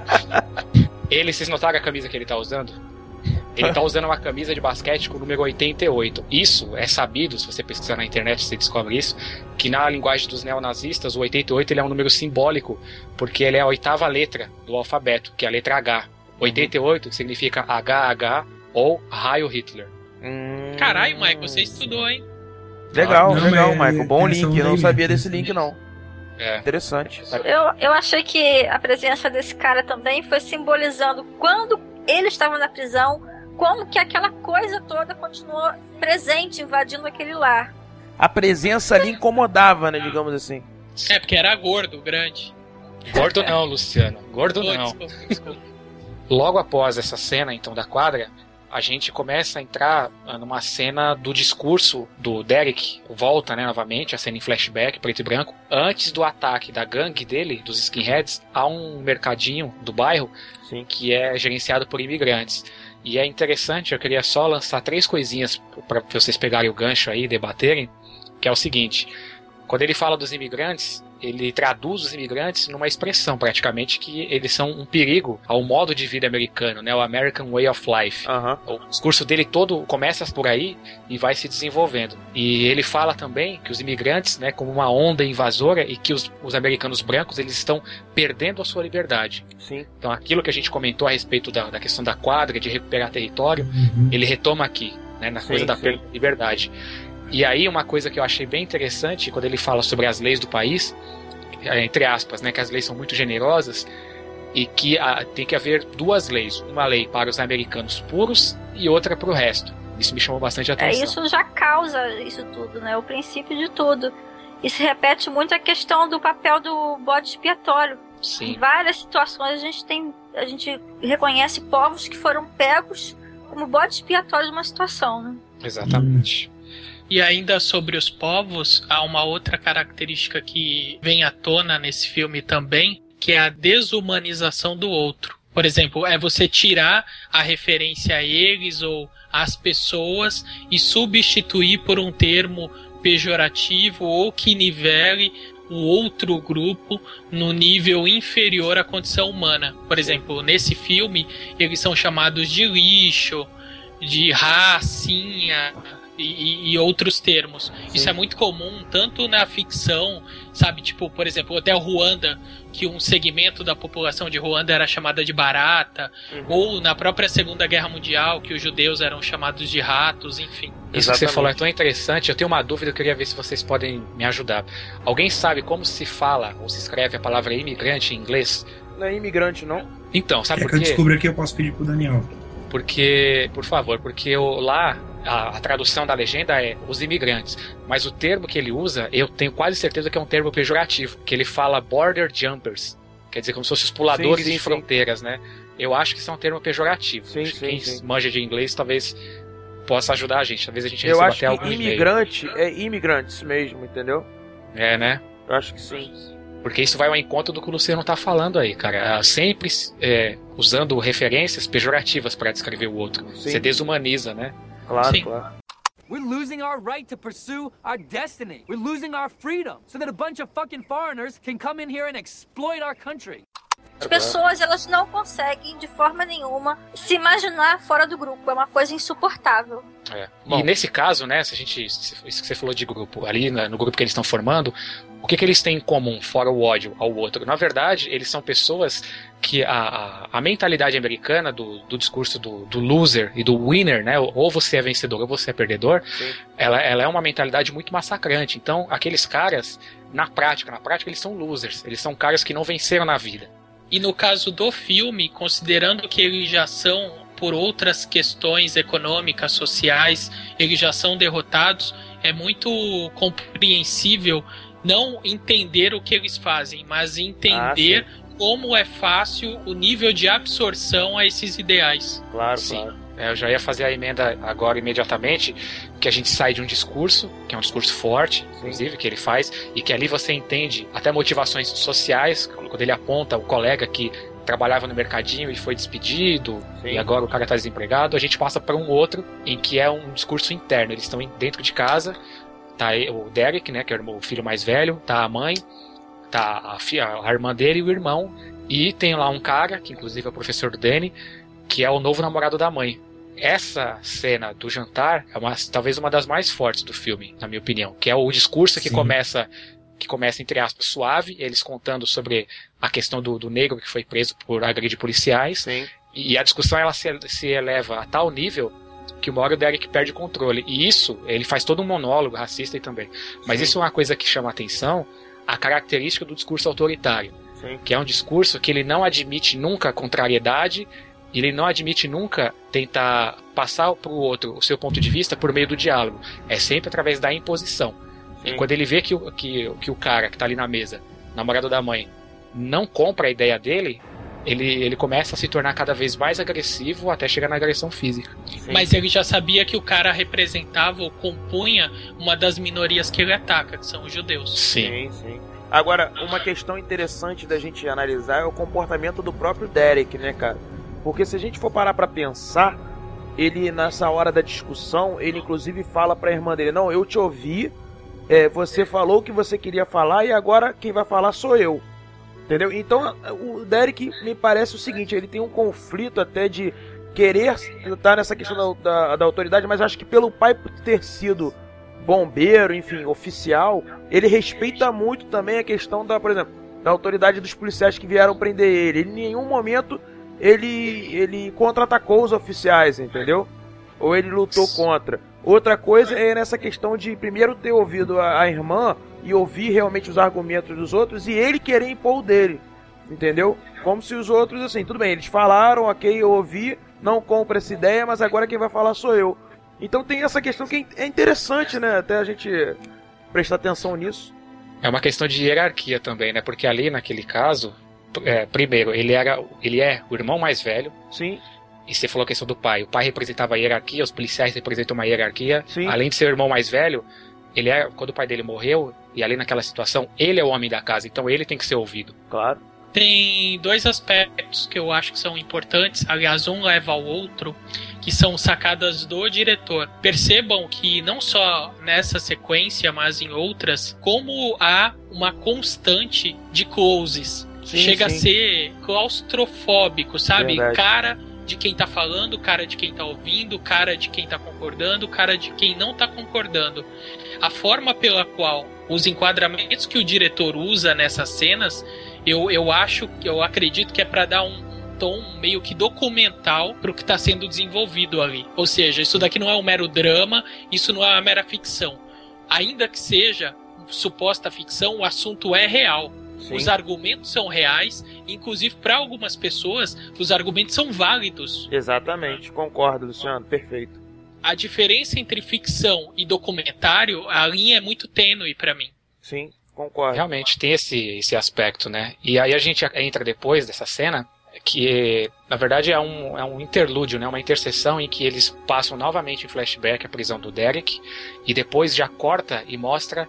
ele, vocês notaram a camisa que ele tá usando? Ele tá usando uma camisa de basquete com o número 88. Isso é sabido, se você pesquisar na internet você descobre isso, que na linguagem dos neonazistas, o 88 ele é um número simbólico, porque ele é a oitava letra do alfabeto, que é a letra H. 88 significa HH ou raio Hitler. Hum, Caralho, Michael, você estudou, hein? Legal, Não, legal, mas Michael. Bom link. Eu não sabia né? desse link, não. É. Interessante. Eu, eu achei que a presença desse cara também foi simbolizando quando ele estava na prisão, como que aquela coisa toda continuou presente, invadindo aquele lar. A presença ali incomodava, né? Digamos assim. É, porque era gordo, grande. Gordo não, Luciano. Gordo não. desculpa, desculpa. Logo após essa cena, então, da quadra, a gente começa a entrar ah, numa cena do discurso do Derek, volta, né, novamente, a cena em flashback, preto e branco, antes do ataque da gangue dele, dos skinheads, a um mercadinho do bairro Sim. que é gerenciado por imigrantes. E é interessante, eu queria só lançar três coisinhas para vocês pegarem o gancho aí e debaterem, que é o seguinte, quando ele fala dos imigrantes, ele traduz os imigrantes numa expressão, praticamente, que eles são um perigo ao modo de vida americano, né? O American Way of Life. Uhum. O discurso dele todo começa por aí e vai se desenvolvendo. E ele fala também que os imigrantes, né, como uma onda invasora e que os, os americanos brancos, eles estão perdendo a sua liberdade. Sim. Então aquilo que a gente comentou a respeito da, da questão da quadra, de recuperar território, Uhum. ele retoma aqui, né, na Sim, coisa da sim. perda de liberdade. E aí uma coisa que eu achei bem interessante quando ele fala sobre as leis do país, é, entre aspas, né, que as leis são muito generosas e que ah, tem que haver duas leis, uma lei para os americanos puros e outra para o resto. Isso me chamou bastante a É, atenção. isso já causa isso tudo, né? O princípio de tudo. E se repete muito a questão do papel do bode expiatório. Em Sim, várias situações a gente tem. A gente reconhece povos que foram pegos como bode expiatório de uma situação, né? exatamente. E ainda sobre os povos, há uma outra característica que vem à tona nesse filme também, que é a desumanização do outro. Por exemplo, é você tirar a referência a eles ou às pessoas e substituir por um termo pejorativo ou que nivele o outro grupo no nível inferior à condição humana. Por exemplo, nesse filme, eles são chamados de lixo, de racinha e, e- outros termos. Isso é muito comum tanto na ficção, sabe? Tipo, por exemplo, até o Ruanda, que um segmento da população de Ruanda era chamada de barata, ou na própria Segunda Guerra Mundial, que os judeus eram chamados de ratos, enfim. Isso que você falou é tão interessante. Eu tenho uma dúvida, eu queria ver se vocês podem me ajudar. Alguém sabe como se fala ou se escreve a palavra imigrante em inglês? Não é imigrante, não? Então, sabe É que por eu quê? descobri aqui, eu posso pedir pro Daniel. Porque, por favor, porque eu- lá a, a tradução da legenda é os imigrantes, mas o termo que ele usa, eu tenho quase certeza que é um termo pejorativo, que ele fala border jumpers, quer dizer como se fossem os puladores Sim, sim, de sim. fronteiras, né? Eu acho que isso é um termo pejorativo. Sim, Acho que sim, quem sim. manja de inglês talvez possa ajudar a gente. Talvez a gente Eu receba acho até algum que e-mail. imigrante é imigrantes mesmo, entendeu? É, né? Eu acho que sim. Porque isso vai ao encontro do que o Luciano tá falando aí, cara. Ah, Sempre é, usando referências pejorativas para descrever o outro. Sim. Você desumaniza, né? Claro, Sim. claro. We're losing our right to pursue our destiny. We're losing our freedom so that a bunch of fucking foreigners can come in here and exploit our country. As pessoas elas não conseguem de forma nenhuma se imaginar fora do grupo. É uma coisa insuportável. É. Bom. E nesse caso, né, se a gente. se- Isso que você falou de grupo, ali né, no grupo que eles estão formando, o que, que eles têm em comum, fora o ódio ao outro? Na verdade, eles são pessoas que a, a, a mentalidade americana do, do discurso do, do loser e do winner, né? Ou você é vencedor ou você é perdedor, ela, ela é uma mentalidade muito massacrante. Então, aqueles caras, na prática, na prática, eles são losers. Eles são caras que não venceram na vida. E no caso do filme, considerando que eles já são, por outras questões econômicas, sociais, eles já são derrotados, é muito compreensível não entender o que eles fazem, mas entender como é fácil o nível de absorção a esses ideais. Claro, Sim. claro. É, eu já ia fazer a emenda agora imediatamente, que a gente sai de um discurso, que é um discurso forte, inclusive, que ele faz, e que ali você entende até motivações sociais, quando ele aponta o colega que trabalhava no mercadinho e foi despedido, Sim. e agora o cara está desempregado, a gente passa para um outro, em que é um discurso interno. Eles estão dentro de casa, tá o Derek, né, que é o filho mais velho, tá a mãe, tá a, filha, a irmã dele e o irmão, e tem lá um cara, que inclusive é o professor do Danny, que é o novo namorado da mãe. Essa cena do jantar é uma, talvez uma das mais fortes do filme, na minha opinião, que é o discurso que Sim. começa que começa entre aspas suave, eles contando sobre a questão do, do negro que foi preso por agredir policiais Sim. e a discussão ela se, se eleva a tal nível que uma hora o Derek perde o controle. E isso, ele faz todo um monólogo racista e também. Mas Sim. isso é uma coisa que chama a atenção, a característica do discurso autoritário Sim. que é um discurso que ele não admite nunca contrariedade, ele não admite nunca tentar passar para o outro o seu ponto de vista por meio do diálogo. É sempre através da imposição. E Sim. quando ele vê que, o- que, que o cara que está ali na mesa, namorado da mãe, não compra a ideia dele, ele, ele começa a se tornar cada vez mais agressivo até chegar na agressão física. Sim. Mas ele já sabia que o cara representava ou compunha uma das minorias que ele ataca, que são os judeus. Sim, sim. Agora, uma questão interessante da gente analisar é o comportamento do próprio Derek, né, cara? Porque se a gente for parar pra pensar, ele nessa hora da discussão, ele inclusive fala pra irmã dele: "Não, eu te ouvi, é, você falou o que você queria falar e agora quem vai falar sou eu. Entendeu? Então o Derek me parece o seguinte, ele tem um conflito até de querer estar nessa questão da, da, da autoridade, mas acho que pelo pai ter sido bombeiro, enfim, oficial, ele respeita muito também a questão da, por exemplo, da autoridade dos policiais que vieram prender ele. Em nenhum momento ele ele contra-atacou os oficiais, entendeu? Ou ele lutou contra. Outra coisa é nessa questão de primeiro ter ouvido a, a irmã e ouvir realmente os argumentos dos outros e ele querer impor o dele. Entendeu? Como se os outros, assim, tudo bem, eles falaram, ok, eu ouvi, não compro essa ideia, mas agora quem vai falar sou eu. Então tem essa questão que é interessante, né? Até a gente prestar atenção nisso. É uma questão de hierarquia também, né? Porque ali naquele caso, é, primeiro, ele era, ele é o irmão mais velho. Sim. E você falou a questão do pai. O pai representava a hierarquia, os policiais representam uma hierarquia. Sim. Além de ser o irmão mais velho, ele é quando o pai dele morreu e ali naquela situação, ele é o homem da casa, então ele tem que ser ouvido. Claro. Tem dois aspectos que eu acho que são importantes, aliás, um leva ao outro, que são sacadas do diretor. Percebam que não só nessa sequência, mas em outras, como há uma constante de closes. Sim, Chega sim. a ser claustrofóbico, sabe? Verdade. Cara de quem tá falando, cara de quem tá ouvindo, cara de quem tá concordando, cara de quem não tá concordando. A forma pela qual os enquadramentos que o diretor usa nessas cenas, eu, eu acho, eu acredito que é para dar um tom meio que documental pro que tá sendo desenvolvido ali. Ou seja, isso daqui não é um mero drama, isso não é uma mera ficção. Ainda que seja suposta ficção, o assunto é real. Sim. Os argumentos são reais, inclusive para algumas pessoas, os argumentos são válidos. Exatamente, concordo, Luciano, perfeito. A diferença entre ficção e documentário, a linha é muito tênue para mim. Sim, concordo. Realmente tem esse, esse aspecto, né? E aí a gente entra depois dessa cena, que na verdade é um, é um interlúdio, né? Uma interseção em que eles passam novamente em flashback a prisão do Derek e depois já corta e mostra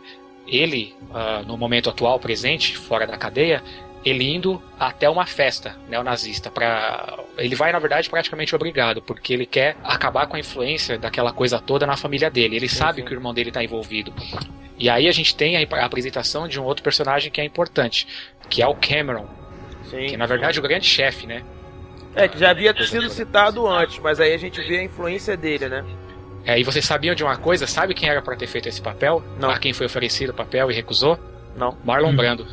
ele, ah, no momento atual, presente, fora da cadeia, ele indo até uma festa neonazista para ele vai na verdade praticamente obrigado porque ele quer acabar com a influência daquela coisa toda na família dele ele sabe sim. que o irmão dele está envolvido e aí a gente tem a apresentação de um outro personagem que é importante que é o Cameron Sim. que na verdade é o grande chefe né É, que já havia sido citado antes, mas aí a gente vê a influência dele, né? É, e vocês sabiam de uma coisa sabe quem era para ter feito esse papel Não. a quem foi oferecido o papel e recusou Não. Marlon Hum. Brando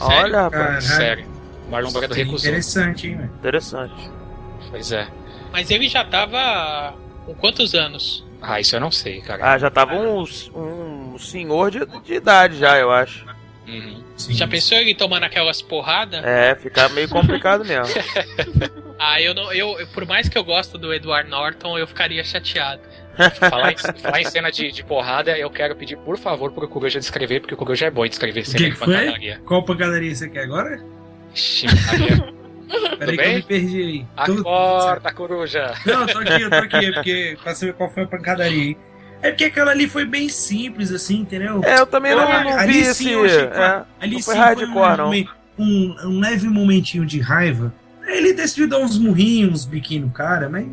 Olha, rapaz. Sério Marlon Brando Seria recusou Interessante, hein, velho? Interessante. pois é Mas ele já tava com quantos anos? ah isso eu não sei cara Ah, já tava um, um senhor de, de idade já, eu acho. Uhum. Sim. Já pensou ele tomando aquelas porradas? É, fica meio complicado mesmo. Ah, eu não. Eu, eu- por mais que eu gosto do Edward Norton, eu ficaria chateado. Falar em, falar em cena de, de porrada, eu quero pedir, por favor, pro Coruja descrever, porque o Coruja é bom em descrever cena que de pancadaria. Qual pancadaria você quer agora? Ixi. Peraí que bem? eu me perdi aí. Tudo- Acorda, Coruja! Não, eu tô aqui, eu tô aqui, é porque pra saber qual foi a pancadaria aí. É porque aquela ali foi bem simples, assim, entendeu? É, eu também não, Ah, não ali vi sim esse. achei é, Ali não sim foi foi hardcore, um, não. um, um leve momentinho de raiva. Ele decidiu dar uns murrinhos, uns biquinhos no cara, mas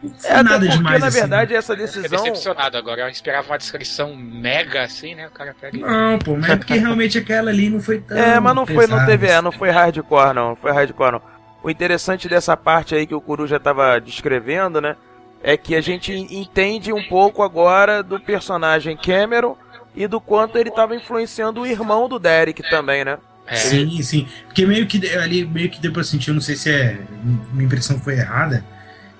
foi É, nada porque, demais na assim. verdade, essa Fiquei decisão. decepcionado agora, eu esperava uma descrição mega assim, né? O cara pega. Não, pô, mas é porque realmente aquela ali não foi tão. É, mas não foi, não pesada, teve, é, assim. não foi hardcore, não. Não foi hardcore, não. O interessante dessa parte aí que o Coruja tava descrevendo, né? É que a gente entende um pouco agora do personagem Cameron e do quanto ele tava influenciando o irmão do Derek também, né? É, Sim, sim. Porque meio que ali, meio que depois eu senti, eu não sei se é. Minha impressão foi errada.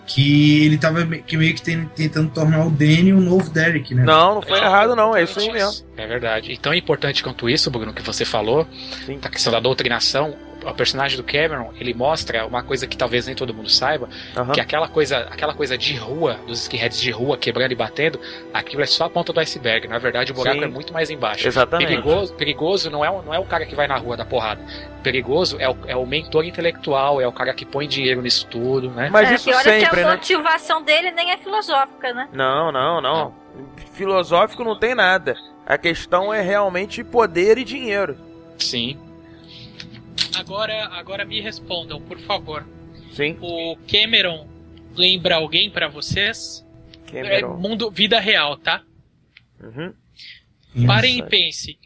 Que ele tava que meio que ten- tentando tornar o Danny o novo Derek, né? Não, não foi errado, não. É isso aí mesmo. É verdade. E tão importante quanto isso, Bruno, que você falou, Sim. a questão da doutrinação, o personagem do Cameron, ele mostra uma coisa que talvez nem todo mundo saiba, Aham. que aquela coisa, aquela coisa de rua, dos skinheads de rua quebrando e batendo, aquilo é só a ponta do iceberg. Na verdade, o buraco Sim. é muito mais embaixo. Exatamente. Perigoso, perigoso não, é, o- não é o cara que vai na rua dar porrada. Perigoso é o, é o mentor intelectual, é o cara que põe dinheiro nisso tudo, né? Mas é, isso pior é sempre, que a né? motivação dele nem é filosófica, né? Não, não, não. Filosófico não tem nada. A questão é realmente poder e dinheiro. Sim. Agora, agora me respondam, por favor. Sim, O Cameron lembra alguém pra vocês? É Cameron. mundo, vida real, tá? Uhum. Parem e pense.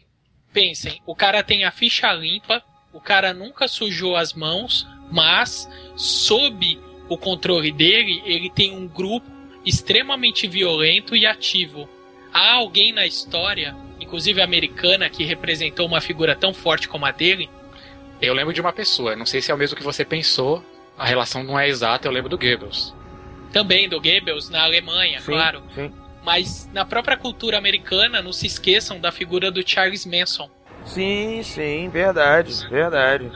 Pensem, o cara tem a ficha limpa, o cara nunca sujou as mãos, mas sob o controle dele, ele tem um grupo extremamente violento e ativo. Há alguém na história, inclusive americana, que representou uma figura tão forte como a dele? Eu lembro de uma pessoa, não sei se é o mesmo que você pensou, a relação não é exata, eu lembro do Goebbels. Também do Goebbels na Alemanha, Sim, claro. sim. Mas na própria cultura americana, não se esqueçam da figura do Charles Manson. Sim, sim, verdade, verdade.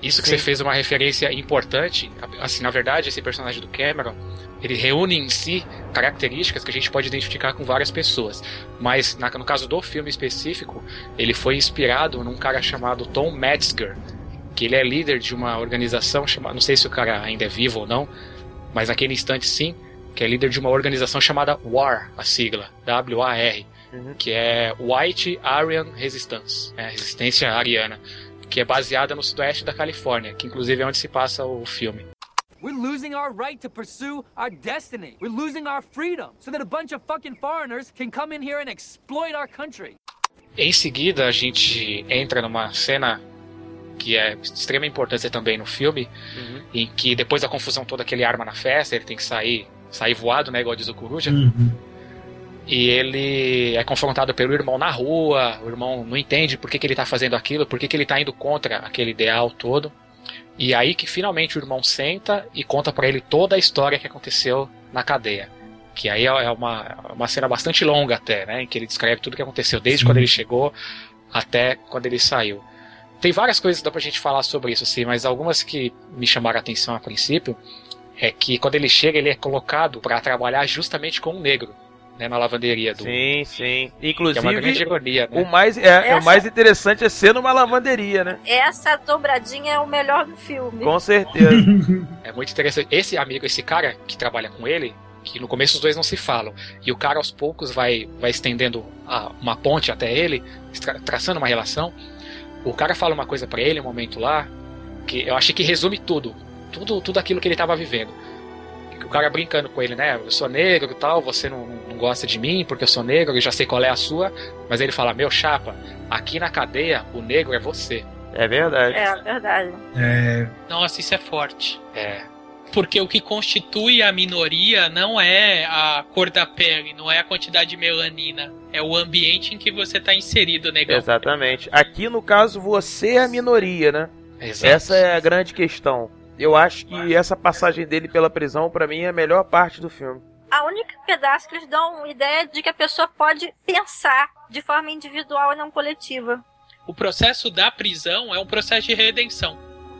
Isso que Sim. você fez uma referência importante, assim, na verdade, esse personagem do Cameron, ele reúne em si características que a gente pode identificar com várias pessoas. Mas na- no caso do filme específico, ele foi inspirado num cara chamado Tom Metzger, que ele é líder de uma organização chamada, não sei se o cara ainda é vivo ou não, mas naquele instante sim, que é líder de uma organização chamada WAR, a sigla, W-A-R, Uhum. que é White Aryan Resistance, é, resistência ariana, que é baseada no sudoeste da Califórnia, que inclusive é onde se passa o filme. We're losing our right to pursue our destiny. We're losing our freedom so that a bunch of fucking foreigners can come in here and exploit our country. Em seguida, a gente entra numa cena que é de extrema importância também no filme, Uhum. em que depois da confusão toda que ele arma na festa, ele tem que sair, sair voado, né, igual diz o Coruja, Uhum. e ele é confrontado pelo irmão na rua, o irmão não entende por que, que ele tá fazendo aquilo, por que, que ele tá indo contra aquele ideal todo. E aí que finalmente o irmão senta e conta pra ele toda a história que aconteceu na cadeia. Que aí é uma, uma cena bastante longa até, né? Em que ele descreve tudo o que aconteceu, desde Sim. quando ele chegou até quando ele saiu. Tem várias coisas que dá pra gente falar sobre isso, assim, mas algumas que me chamaram a atenção a princípio é que quando ele chega, ele é colocado pra trabalhar justamente com um negro, né? Na lavanderia do. Sim, sim. Que é uma grande Inclusive, ironia, o né? mais, é, é o Essa- mais interessante é ser numa lavanderia, né? Essa dobradinha é o melhor do filme. Com certeza. É muito interessante. Esse amigo, esse cara que trabalha com ele, que no começo os dois não se falam, e o cara aos poucos vai, vai estendendo a- uma ponte até ele, tra- traçando uma relação. O cara fala uma coisa pra ele, um momento lá, que eu achei que resume tudo, tudo, tudo aquilo que ele tava vivendo. O cara brincando com ele, né? Eu sou negro e tal, você não, não gosta de mim porque eu sou negro, eu já sei qual é a sua. Mas ele fala: Meu chapa, aqui na cadeia o negro é você. É verdade. É, verdade. É, Nossa, isso é forte. É, Porque o que constitui a minoria não é a cor da pele, não é a quantidade de melanina. É o ambiente em que você tá inserido, negão. Exatamente. Aqui, no caso, você é a minoria, né? exato. Essa é a grande questão. Eu acho que essa passagem dele pela prisão, pra mim, é a melhor parte do filme. A única pedaço que eles dão ideia de que a pessoa pode pensar de forma individual e não coletiva. O processo da prisão é um processo de redenção.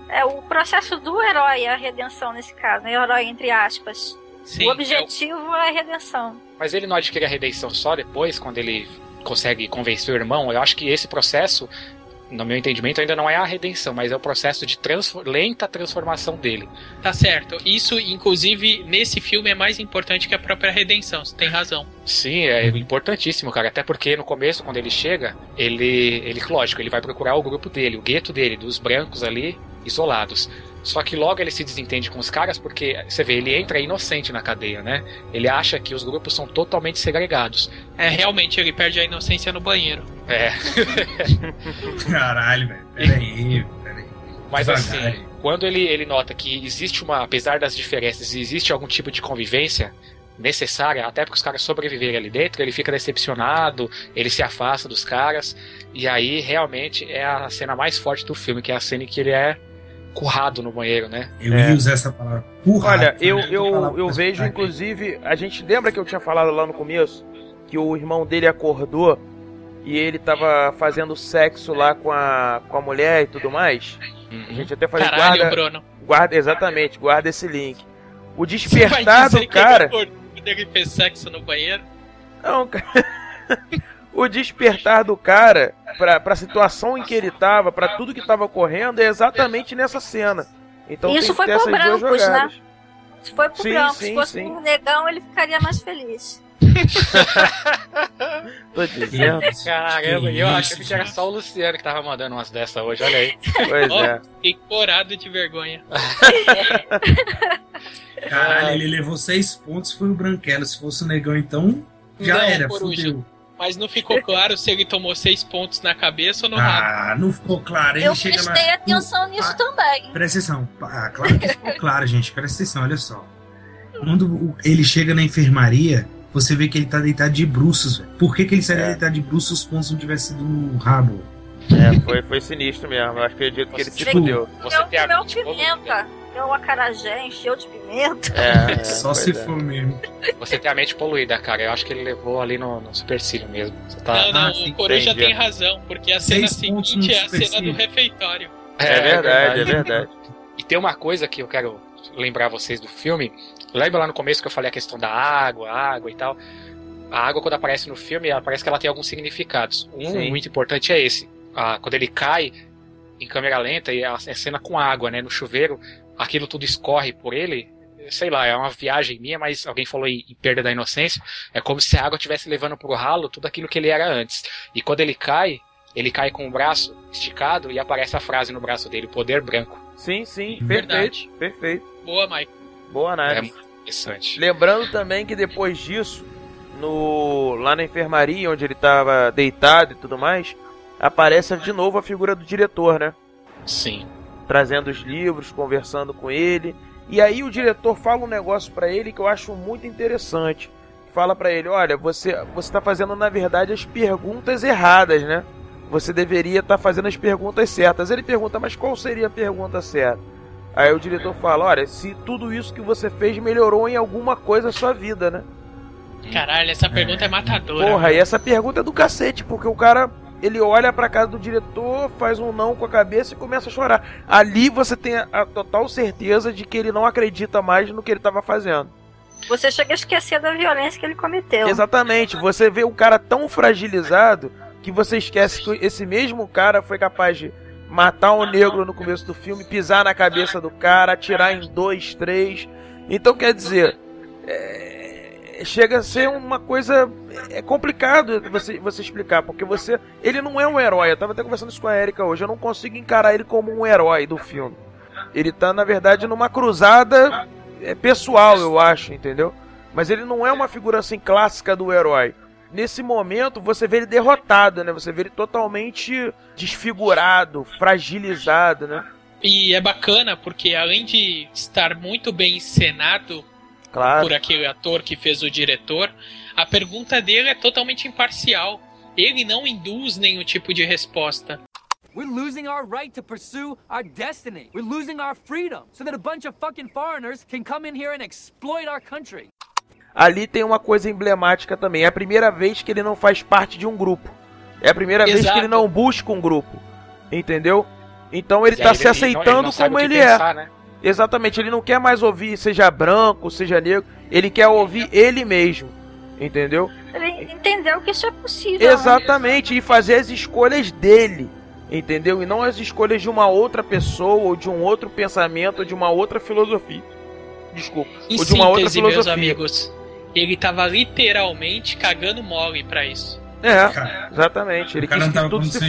É o processo do herói, a redenção nesse caso, né? herói entre aspas. Sim, o objetivo é a redenção. Mas ele não adquire a redenção só depois, quando ele consegue convencer o irmão. Eu acho que esse processo, no meu entendimento, ainda não é a redenção, mas é o processo de transfor- lenta transformação dele. tá certo. Isso, inclusive, nesse filme é mais importante que a própria redenção. Você tem razão. Sim, é importantíssimo, cara. Até porque no começo, quando ele chega, ele, ele, lógico, ele vai procurar o grupo dele, o gueto dele, dos brancos ali, isolados. Só que logo ele se desentende com os caras porque, você vê, ele entra inocente na cadeia, né? Ele acha que os grupos são totalmente segregados. É, realmente, ele perde a inocência no banheiro. É, caralho, velho. Peraí, peraí. Mas Devagar. assim, quando ele, ele nota que existe uma, apesar das diferenças, existe algum tipo de convivência necessária, até para os caras sobreviverem ali dentro, ele fica decepcionado, ele se afasta dos caras, e aí realmente é a cena mais forte do filme, que é a cena em que ele é currado no banheiro, né? Eu É. ia usar essa palavra. Currado, Olha, eu, eu, eu vejo, inclusive, a gente lembra que eu tinha falado lá no começo que o irmão dele acordou e ele tava fazendo sexo lá com a, com a mulher e tudo mais? A Uhum. gente até falei, Caralho, guarda, Bruno. guarda, exatamente, guarda esse link. O Você vai despertar dizer do que ele cara. quando ele fez sexo no banheiro? Não, cara. O despertar do cara pra, pra situação em que ele tava, pra tudo que tava ocorrendo, é exatamente nessa cena. Então Isso tem foi duas brancos, né? Se foi pro Sim, branco, sim, se fosse sim. pro negão, ele ficaria mais feliz. Tô dizendo. Caramba, Que eu isso, achei que era só o Luciano que tava mandando umas dessas hoje, olha aí. Pois Ó, é. Fiquei corado de vergonha. Caralho, ele levou seis pontos, foi o Branquelo. Se fosse o Negão, então já Não, era, fudeu. Mas não ficou claro se ele tomou seis pontos na cabeça ou no Ah, rabo. não ficou claro. Ele Eu chega prestei atenção nisso Ah, também. Presta atenção. Ah, claro que ficou claro, gente. Presta atenção, olha só. Quando ele chega na enfermaria, você vê que ele tá deitado de bruços. Por que, que ele estaria É. deitado de bruços se os pontos não tivessem sido no rabo? É, foi, foi sinistro mesmo. Eu acredito que ele se Você- fudeu. Você tem a pimenta. Deu acarajé, encheu de pimenta. É, é, Só se é. for mesmo. Você tem a mente poluída, cara. Eu acho que ele levou ali no, no supercílio mesmo. Você tá... Não, não, Ah, sim, o Coruja tem razão, porque a cena seguinte é a cena do refeitório. É verdade, é verdade. E tem uma coisa que eu quero lembrar vocês do filme. Lembra lá no começo que eu falei a questão da água, água e tal? A água, quando aparece no filme, ela parece que ela tem alguns significados. Um Sim. muito importante é esse. Ah, quando ele cai em câmera lenta e a cena com água, né, no chuveiro, aquilo tudo escorre por ele. Sei lá, é uma viagem minha, mas alguém falou em, em perda da inocência. É como se a água estivesse levando pro ralo tudo aquilo que ele era antes. E quando ele cai, ele cai com o braço esticado e aparece a frase no braço dele, poder branco. Sim, sim, Verdade. perfeito, perfeito. Boa, Mike. Boa É análise. muito interessante. Lembrando também que depois disso, no lá na enfermaria, onde ele tava deitado e tudo mais, aparece de novo a figura do diretor, né? Sim. Trazendo os livros, conversando com ele. E aí o diretor fala um negócio pra ele que eu acho muito interessante. Fala pra ele, olha, você você tá fazendo na verdade as perguntas erradas, né? Você deveria estar fazendo as perguntas certas. Ele pergunta, mas qual seria a pergunta certa? Aí o diretor fala, olha, se tudo isso que você fez melhorou em alguma coisa a sua vida, né? Caralho, essa pergunta é matadora. Porra, e essa pergunta é do cacete, porque o cara ele olha pra casa do diretor, faz um não com a cabeça e começa a chorar. Ali você tem a, a total certeza de que ele não acredita mais no que ele tava fazendo. Você chega a esquecer da violência que ele cometeu. Exatamente, você vê o cara tão fragilizado que você esquece que esse mesmo cara foi capaz de matar um negro no começo do filme, pisar na cabeça do cara, atirar em dois, três. Então quer dizer, é, chega a ser uma coisa é complicado você, você explicar, porque você ele não é um herói. Eu tava até conversando isso com a Erika hoje, eu não consigo encarar ele como um herói do filme. Ele tá na verdade numa cruzada é, pessoal, eu acho, entendeu? Mas ele não é uma figura assim clássica do herói. Nesse momento, você vê ele derrotado, né? Você vê ele totalmente desfigurado, fragilizado, né? E é bacana porque além de estar muito bem encenado Claro. por aquele ator que fez o diretor, a pergunta dele é totalmente imparcial. Ele não induz nenhum tipo de resposta. We're losing our right to pursue our destiny. We're losing our freedom so that a bunch of fucking foreigners can come in here and exploit our country. Ali tem uma coisa emblemática também. É a primeira vez que ele não faz parte de um grupo. É a primeira vez Exato. que ele não busca um grupo. Entendeu? Então ele E tá aí se não- aceitando não como ele pensar, é. Né? Exatamente, ele não quer mais ouvir seja branco, seja negro, ele quer ouvir ele mesmo. Entendeu? Ele entendeu que isso é possível. né? Exatamente, e fazer as escolhas dele. Entendeu? E não as escolhas de uma outra pessoa, ou de um outro pensamento, ou de uma outra filosofia. Desculpa. Em ou de uma outra síntese, meus filosofia. amigos, ele tava literalmente cagando mole pra isso. É, Cara, exatamente. Ele quis não que tudo se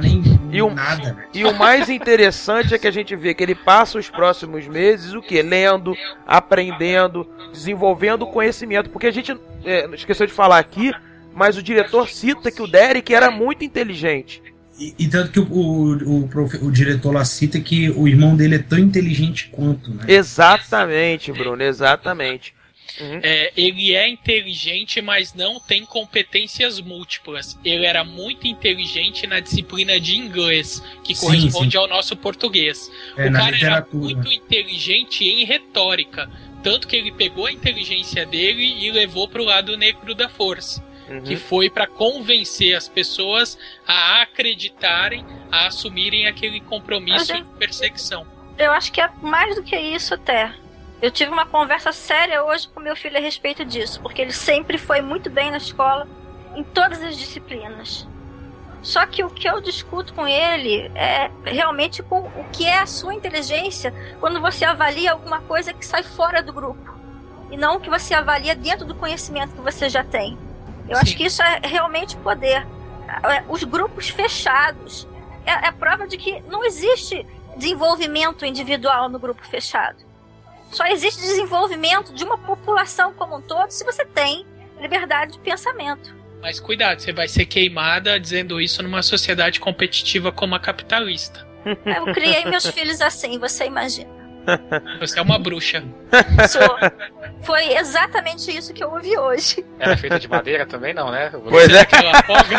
nem E o- nada. E o mais interessante é que a gente vê que ele passa os próximos meses o que? Lendo, aprendendo, desenvolvendo conhecimento. Porque a gente é, esqueceu de falar aqui, mas o diretor cita que o Derek era muito inteligente. E, e tanto que o, o, o, profe- o diretor lá cita que o irmão dele é tão inteligente quanto, né? Exatamente, Bruno, exatamente. Uhum. É, ele é inteligente, mas não tem competências múltiplas. Ele era muito inteligente na disciplina de inglês, que Sim, corresponde sim. ao nosso português. É, o cara era muito inteligente em retórica. Tanto que ele pegou a inteligência dele e levou pro lado negro da força. Uhum. Que foi para convencer as pessoas a acreditarem, a assumirem aquele compromisso é- em perseguição. Eu acho que é mais do que isso até. Eu tive uma conversa séria hoje com meu filho a respeito disso, porque ele sempre foi muito bem na escola, em todas as disciplinas. Só que o que eu discuto com ele é realmente com o que é a sua inteligência quando você avalia alguma coisa que sai fora do grupo. E não o que você avalia dentro do conhecimento que você já tem. Eu Sim. acho que isso é realmente poder. É, Os grupos fechados é, é prova de que não existe desenvolvimento individual no grupo fechado. Só existe desenvolvimento de uma população como um todo se você tem liberdade de pensamento. Mas cuidado, você vai ser queimada dizendo isso numa sociedade competitiva como a capitalista. Eu criei meus filhos assim, você imagina. Você é uma bruxa. Sou. Foi exatamente isso que eu ouvi hoje. Ela é feita de madeira também, não, né? Pois é. Que ela afoga.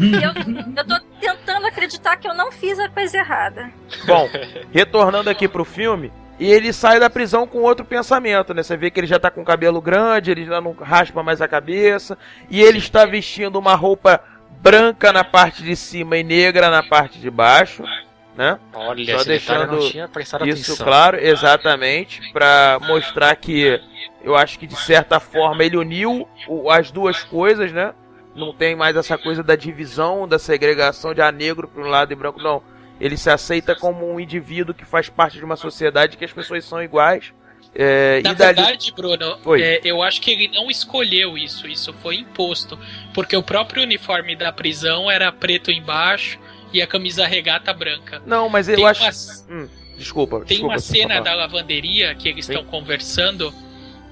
E eu, eu tô tentando acreditar que eu não fiz a coisa errada. Bom, retornando aqui pro filme, e ele sai da prisão com outro pensamento, né? Você vê que ele já tá com o cabelo grande, ele já não raspa mais a cabeça, e ele está vestindo uma roupa branca na parte de cima e negra na parte de baixo, né? Olha, Só deixando não tinha prestado Isso, atenção. claro, exatamente, pra mostrar que eu acho que de certa forma ele uniu as duas coisas, né? Não tem mais essa coisa da divisão, da segregação de a negro para um lado e branco, não. Ele se aceita como um indivíduo que faz parte de uma sociedade que as pessoas são iguais. É, Na e dali... verdade, Bruno, é, eu acho que ele não escolheu isso, isso foi imposto. Porque o próprio uniforme da prisão era preto embaixo e a camisa regata branca. Não, mas eu Tem acho. uma- Hum, desculpa, Tem desculpa. uma cena da lavanderia que eles estão conversando,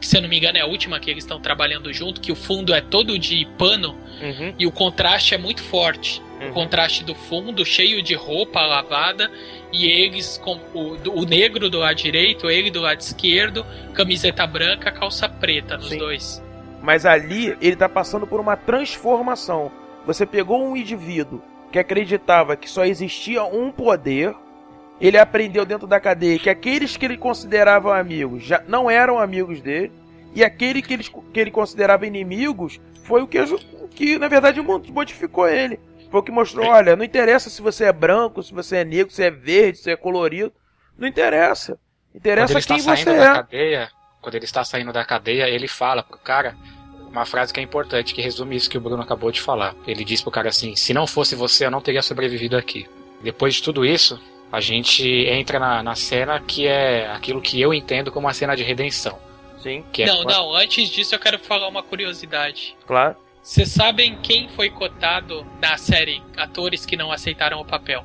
que se eu não me engano é a última que eles estão trabalhando junto, que o fundo é todo de pano Uhum, e o contraste é muito forte. Uhum. O contraste do fundo, cheio de roupa lavada, e eles com o, o negro do lado direito, ele do lado esquerdo, camiseta branca, calça preta nos Sim. dois. Mas ali ele tá passando por uma transformação. Você pegou um indivíduo que acreditava que só existia um poder. Ele aprendeu dentro da cadeia que aqueles que ele considerava amigos já não eram amigos dele. E aquele que ele, que ele considerava inimigos foi o que, que na verdade modificou ele. Foi o que mostrou: olha, não interessa se você é branco, se você é negro, se é verde, se é colorido. Não interessa. Interessa quem você saindo da é. cadeia, quando ele está saindo da cadeia, ele fala pro cara uma frase que é importante, que resume isso que o Bruno acabou de falar. Ele diz pro cara assim: se não fosse você, eu não teria sobrevivido aqui. Depois de tudo isso, a gente entra na, na cena que é aquilo que eu entendo como uma cena de redenção. Sim, Que é não, quando- não, antes disso eu quero falar uma curiosidade. claro. Vocês sabem quem foi cotado na série Atores que não aceitaram o papel?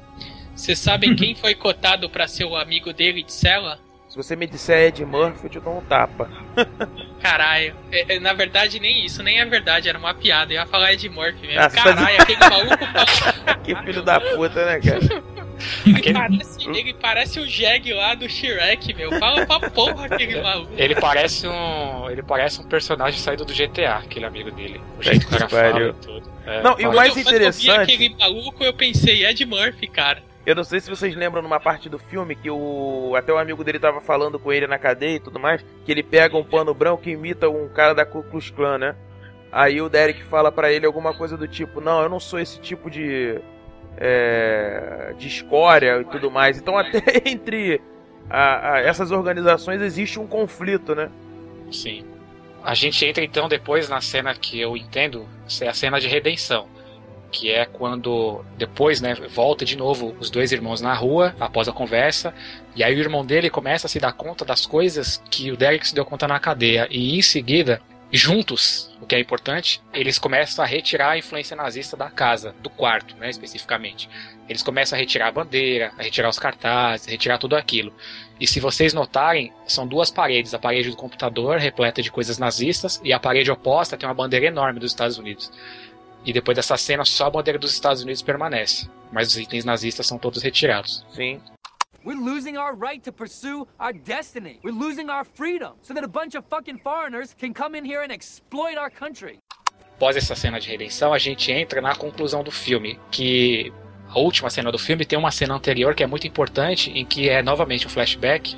Vocês sabem quem foi cotado pra ser o amigo dele de cela? Se você me disser Ed Murphy, eu te dou um tapa. Caralho, é- é, na verdade nem isso, nem é verdade, era uma piada. Eu ia falar Ed Murphy mesmo. Ah, tá Caralho, aquele maluco Que filho da puta, né, cara? ele, parece, ele parece o Jeg lá do Shrek, meu. Fala pra porra aquele maluco. Ele parece um. Ele parece um personagem saído do GTA, aquele amigo dele. O jeito que o cara fala e tudo. É, Não, e o mais interessante- eu vi aquele maluco, eu pensei, Ed Murphy, cara. Eu não sei se vocês lembram numa parte do filme que o até o amigo dele tava falando com ele na cadeia e tudo mais, que ele pega um pano branco e imita um cara da Ku Klux Klan, né? Aí o Derek fala pra ele alguma coisa do tipo: "Não, eu não sou esse tipo de é, de escória e tudo mais". Então até entre a- a- essas organizações existe um conflito, né? Sim. A gente entra então depois na cena que eu entendo, é a cena de redenção. Que é quando depois, né, volta de novo os dois irmãos na rua, após a conversa, e aí o irmão dele começa a se dar conta das coisas que o Derek se deu conta na cadeia, e em seguida, juntos, o que é importante, eles começam a retirar a influência nazista da casa, do quarto, né, especificamente. Eles começam a retirar a bandeira, a retirar os cartazes, a retirar tudo aquilo. E se vocês notarem, são duas paredes. A parede do computador, repleta de coisas nazistas, e a parede oposta tem uma bandeira enorme dos Estados Unidos. E depois dessa cena, só a bandeira dos Estados Unidos permanece. Mas os itens nazistas são todos retirados. Sim. We're losing our right to pursue our destiny. We're losing our freedom so that a bunch of fucking foreigners can come in here and exploit our country. Após essa cena de redenção, a gente entra na conclusão do filme, que a última cena do filme tem uma cena anterior que é muito importante, em que é novamente um flashback,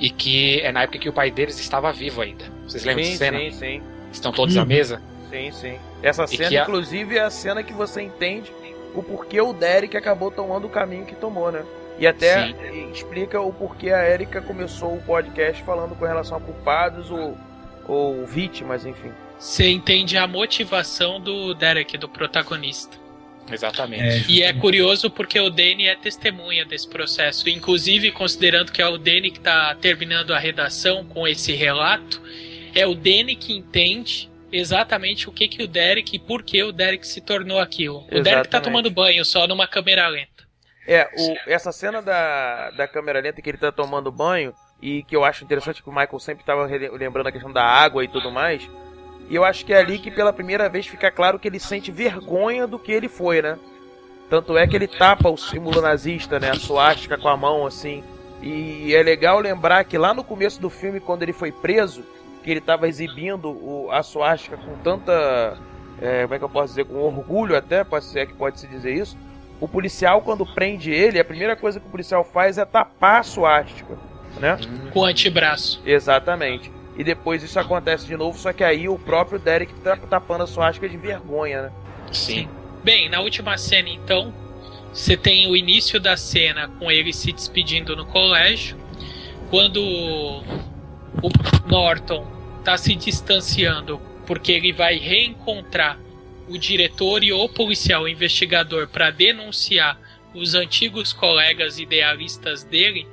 e que é na época que o pai deles estava vivo ainda. Vocês lembram sim, dessa cena? sim, sim. Estão todos à mesa? Sim, sim. Essa E cena, que a- inclusive, é a cena que você entende o porquê o Derek acabou tomando o caminho que tomou, né? E até Sim. explica o porquê a Erika começou o podcast falando com relação a culpados ou, ou vítimas, enfim. Você entende a motivação do Derek, do protagonista. Exatamente. E é curioso porque o Danny é testemunha desse processo. Inclusive, considerando que é o Danny que está terminando a redação com esse relato, é o Danny que entende exatamente o que, que o Derek e por que o Derek se tornou aquilo. O Derek tá Exatamente. tomando banho só numa câmera lenta. É, o, essa cena da, da câmera lenta que ele tá tomando banho, e que eu acho interessante que o Michael sempre tava lembrando a questão da água e tudo mais, E eu acho que é ali que pela primeira vez fica claro que ele sente vergonha do que ele foi, né? Tanto é que ele tapa o símbolo nazista, né? A suástica com a mão, assim. E é legal lembrar que lá no começo do filme, quando ele foi preso, que ele estava exibindo o, a suástica com tanta. É, como é que eu posso dizer? Com orgulho até, pode ser que pode se dizer isso. O policial, quando prende ele, a primeira coisa que o policial faz é tapar a suástica, né? Com o antebraço. Exatamente. E depois isso acontece de novo, só que aí o próprio Derek tá tapando a suástica de vergonha, né? Sim. Bem, na última cena, então, você tem o início da cena com ele se despedindo no colégio, quando o Norton está se distanciando porque ele vai reencontrar o diretor e o policial investigador para denunciar os antigos colegas idealistas dele,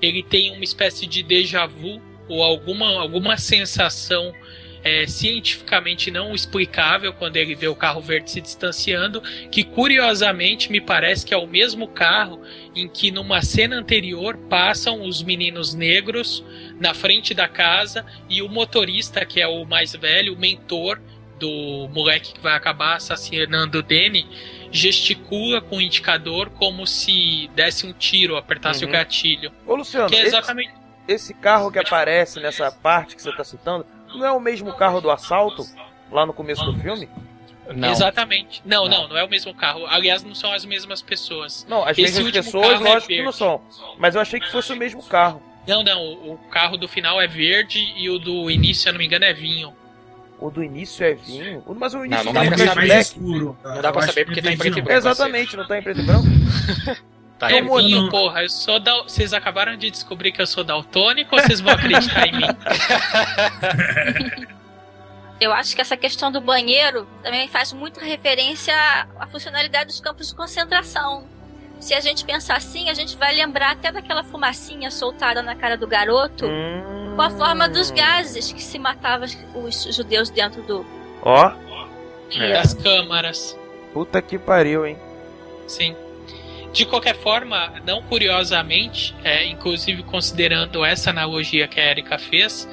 ele tem uma espécie de déjà vu ou alguma, alguma sensação é, cientificamente não explicável quando ele vê o carro verde se distanciando, que curiosamente me parece que é o mesmo carro em que numa cena anterior passam os meninos negros na frente da casa e o motorista, que é o mais velho, o mentor do moleque que vai acabar assassinando o Danny, gesticula com o indicador como se desse um tiro, apertasse Uhum. o gatilho. Ô Luciano, Que é esse- exatamente esse, carro que aparece nessa parte que você tá citando, não é o mesmo carro do assalto lá no começo do filme? Não. Exatamente. Não, não, não é o mesmo carro. Aliás, não são as mesmas pessoas. Não, as Esse mesmas pessoas, é lógico que não são. Mas eu achei que fosse o mesmo carro. Não, não, o, o carro do final é verde e o do início, se eu não me engano, é vinho. O do início é vinho. O- Mas o início não tá dá pra saber. escuro. Não dá pra saber porque que tá em preto e não. branco. Exatamente, não tá em preto e branco? Tá é vinho, não? porra. Eu sou da... Vocês acabaram de descobrir que eu sou daltônico ou vocês vão acreditar em mim? Eu acho que essa questão do banheiro também faz muita referência à- à funcionalidade dos campos de concentração. Se a gente pensar assim, a gente vai lembrar até daquela fumacinha soltada na cara do garoto, Hum. Com a forma dos gases que se matavam os judeus dentro do. Ó, É. Das câmaras. puta que pariu, hein? Sim. De qualquer forma, não curiosamente, é, inclusive considerando essa analogia que a Erika fez,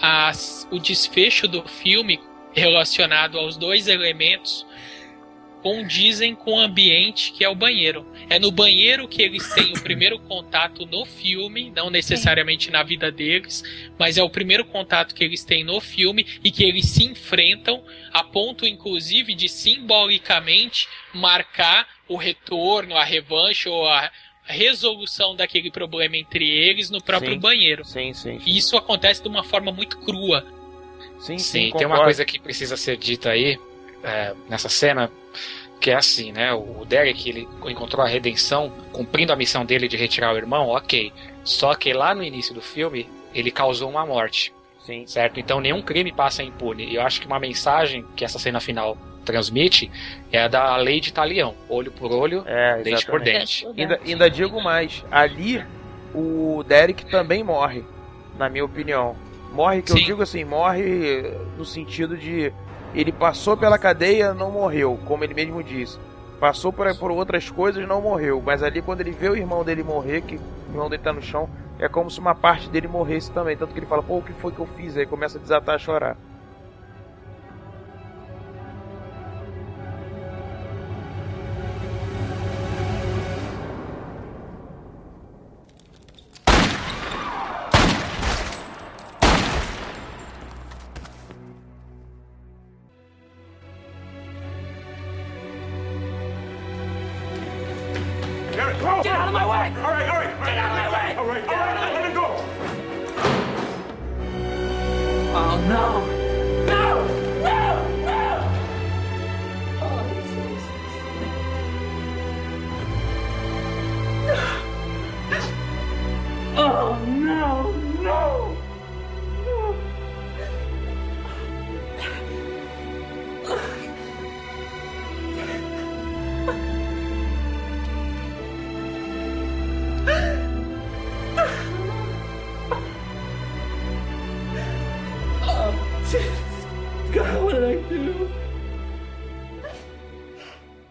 as- o desfecho do filme relacionado aos dois elementos condizem com o ambiente que é o banheiro. É no banheiro que eles têm o primeiro contato no filme, não necessariamente na vida deles, mas é o primeiro contato que eles têm no filme e que eles se enfrentam a ponto inclusive de simbolicamente marcar o retorno, a revanche ou a resolução daquele problema entre eles no próprio Sim. banheiro. Sim, sim. E isso acontece de uma forma muito crua. Sim, sim, Sim, tem uma coisa que precisa ser dita aí, é, nessa cena, que é assim, né? O Derek, ele encontrou a redenção cumprindo a missão dele de retirar o irmão, ok. Só que lá no início do filme, ele causou uma morte, Sim. certo? Então nenhum crime passa impune. E eu acho que uma mensagem que essa cena final transmite é a da lei de talião. Olho por olho, É, dente por dente. Ainda, ainda digo mais, ali o Derek também morre, na minha opinião. Morre, que eu Sim. digo assim, morre no sentido de ele passou pela cadeia, não morreu, como ele mesmo disse. Passou por, por outras coisas, não morreu. Mas ali quando ele vê o irmão dele morrer, que o irmão dele tá no chão, é como se uma parte dele morresse também. Tanto que ele fala, pô, o que foi que eu fiz? Aí começa a desatar a chorar.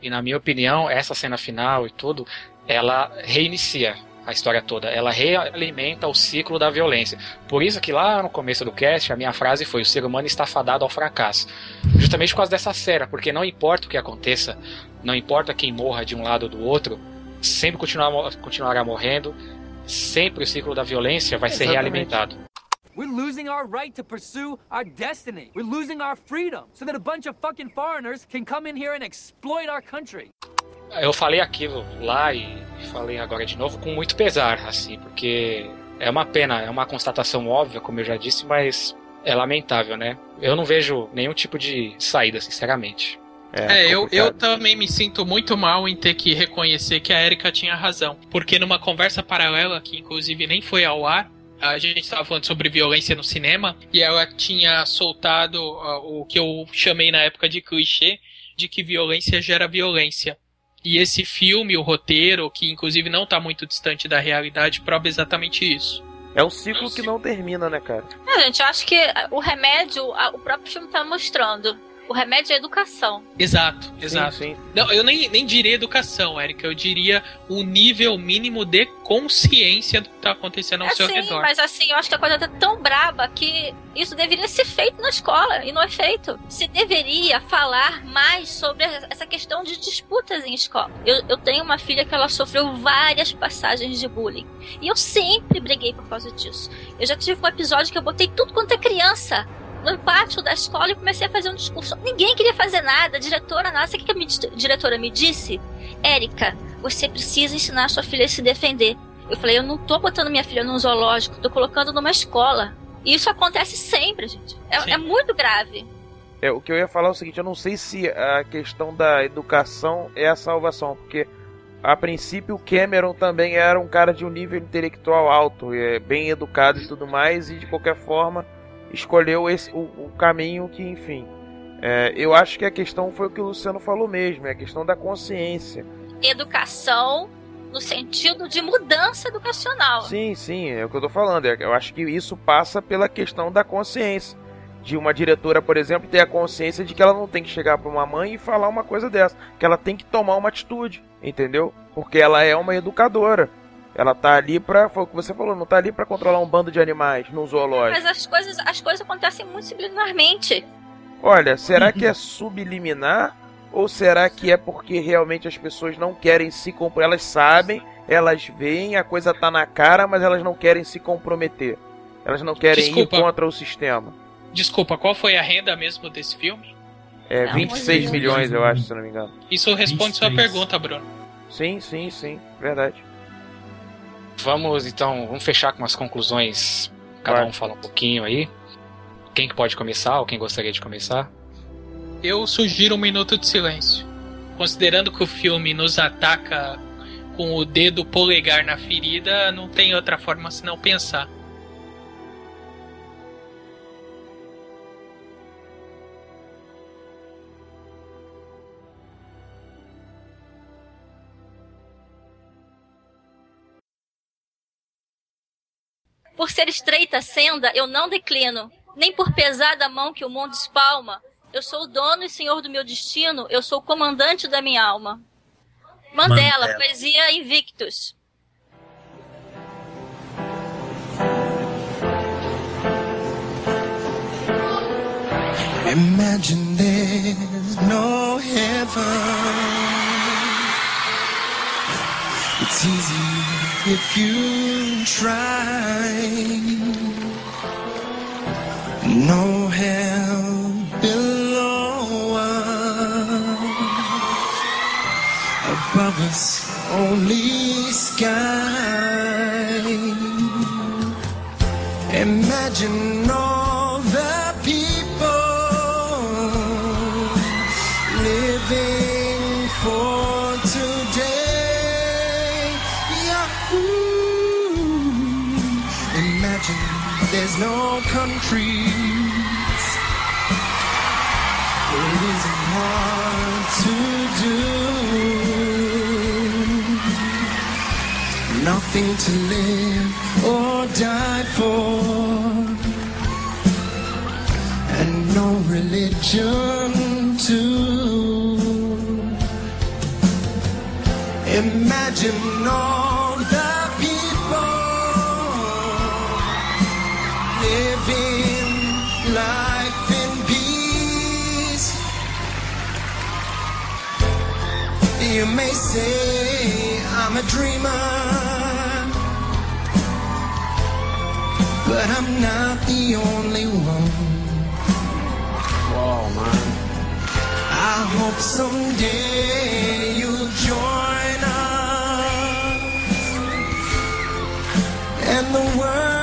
E na minha opinião, essa cena final e tudo, ela reinicia a história toda. Ela realimenta o ciclo da violência. Por isso que lá no começo do cast a minha frase foi: o ser humano está fadado ao fracasso. Justamente por causa dessa cena, porque não importa o que aconteça, não importa quem morra de um lado ou do outro, sempre continuar, continuará morrendo, sempre o ciclo da violência vai ser realimentado. We're losing our right to pursue our destiny. We're losing our freedom so that a bunch of fucking foreigners can come in here and exploit our country. Eu falei aquilo lá e falei agora de novo com muito pesar, assim, porque é uma pena, é uma constatação óbvia, como eu já disse, mas é lamentável, né? Eu não vejo nenhum tipo de saída, sinceramente. É, eu, eu também me sinto muito mal em ter que reconhecer que a Erika tinha razão. Porque numa conversa paralela, que inclusive nem foi ao ar, a gente estava falando sobre violência no cinema, e ela tinha soltado uh, o que eu chamei na época de clichê, de que violência gera violência. E esse filme, o roteiro, que inclusive não está muito distante da realidade, prova exatamente isso. É um ciclo que não termina, né, cara? É, gente, eu acho que o remédio, o próprio filme tá mostrando. O remédio é educação. Exato, exato. sim. Não, eu nem, nem diria educação, Erika, eu diria o nível mínimo de consciência do que está acontecendo ao É seu sim, redor. mas assim, eu acho que a coisa tá tão braba que isso deveria ser feito na escola e não é feito. Se deveria falar mais sobre essa questão de disputas em escola. Eu, eu tenho uma filha que ela sofreu várias passagens de bullying e eu sempre briguei por causa disso. Eu já tive um episódio que eu botei tudo quanto é criança no pátio da escola e comecei a fazer um discurso. Ninguém queria fazer nada, a diretora. Sabe o que a minha diretora me disse? Érica, você precisa ensinar a sua filha a se defender. Eu falei, eu não tô botando minha filha num zoológico, tô colocando numa escola. E isso acontece sempre, gente. É, é muito grave. É, o que eu ia falar é o seguinte, eu não sei se a questão da educação é a salvação, porque a princípio o Cameron também era um cara de um nível intelectual alto, é, bem educado e tudo mais, e de qualquer forma escolheu esse, o, o caminho que, enfim. é, eu acho que a questão foi o que o Luciano falou mesmo, é a questão da consciência. Educação no sentido de mudança educacional. Sim, sim, é o que eu tô falando. é- Eu acho que isso passa pela questão da consciência. De uma diretora, por exemplo, ter a consciência de que ela não tem que chegar pra uma mãe e falar uma coisa dessa. Que ela tem que tomar uma atitude, entendeu? Porque ela é uma educadora. Ela tá ali pra. Foi o que você falou, não tá ali pra controlar um bando de animais num zoológico. Mas as coisas, as coisas acontecem muito subliminarmente. Olha, será que é subliminar? Ou será que é porque realmente as pessoas não querem se comprometer? Elas sabem, elas veem, a coisa tá na cara, mas elas não querem se comprometer. Elas não querem Desculpa. ir contra o sistema. Desculpa, qual foi a renda mesmo desse filme? É Não, 26 mas- milhões, eu acho, se não me engano. Isso responde sua 23. pergunta, Bruno. Sim, sim, sim, verdade. Vamos então, vamos fechar com as conclusões. Cada um fala um pouquinho aí. Quem que pode começar ou quem gostaria de começar? Eu sugiro um minuto de silêncio. Considerando que o filme nos ataca com o dedo polegar na ferida, não tem outra forma senão pensar. Por ser estreita a senda, eu não declino, nem por pesada a mão que o mundo espalma. Eu sou o dono e senhor do meu destino, eu sou o comandante da minha alma. Mandela, Mandela. poesia Invictus. Imagine there's no heaven. It's easy if you try. No hell below us. Above us, only sky. Imagine no countries. It isn't hard to do. Nothing to live or die for and no religion too. Imagine all You may say I'm a dreamer, but I'm not the only one. Whoa, man. I hope someday you'll join us and the world.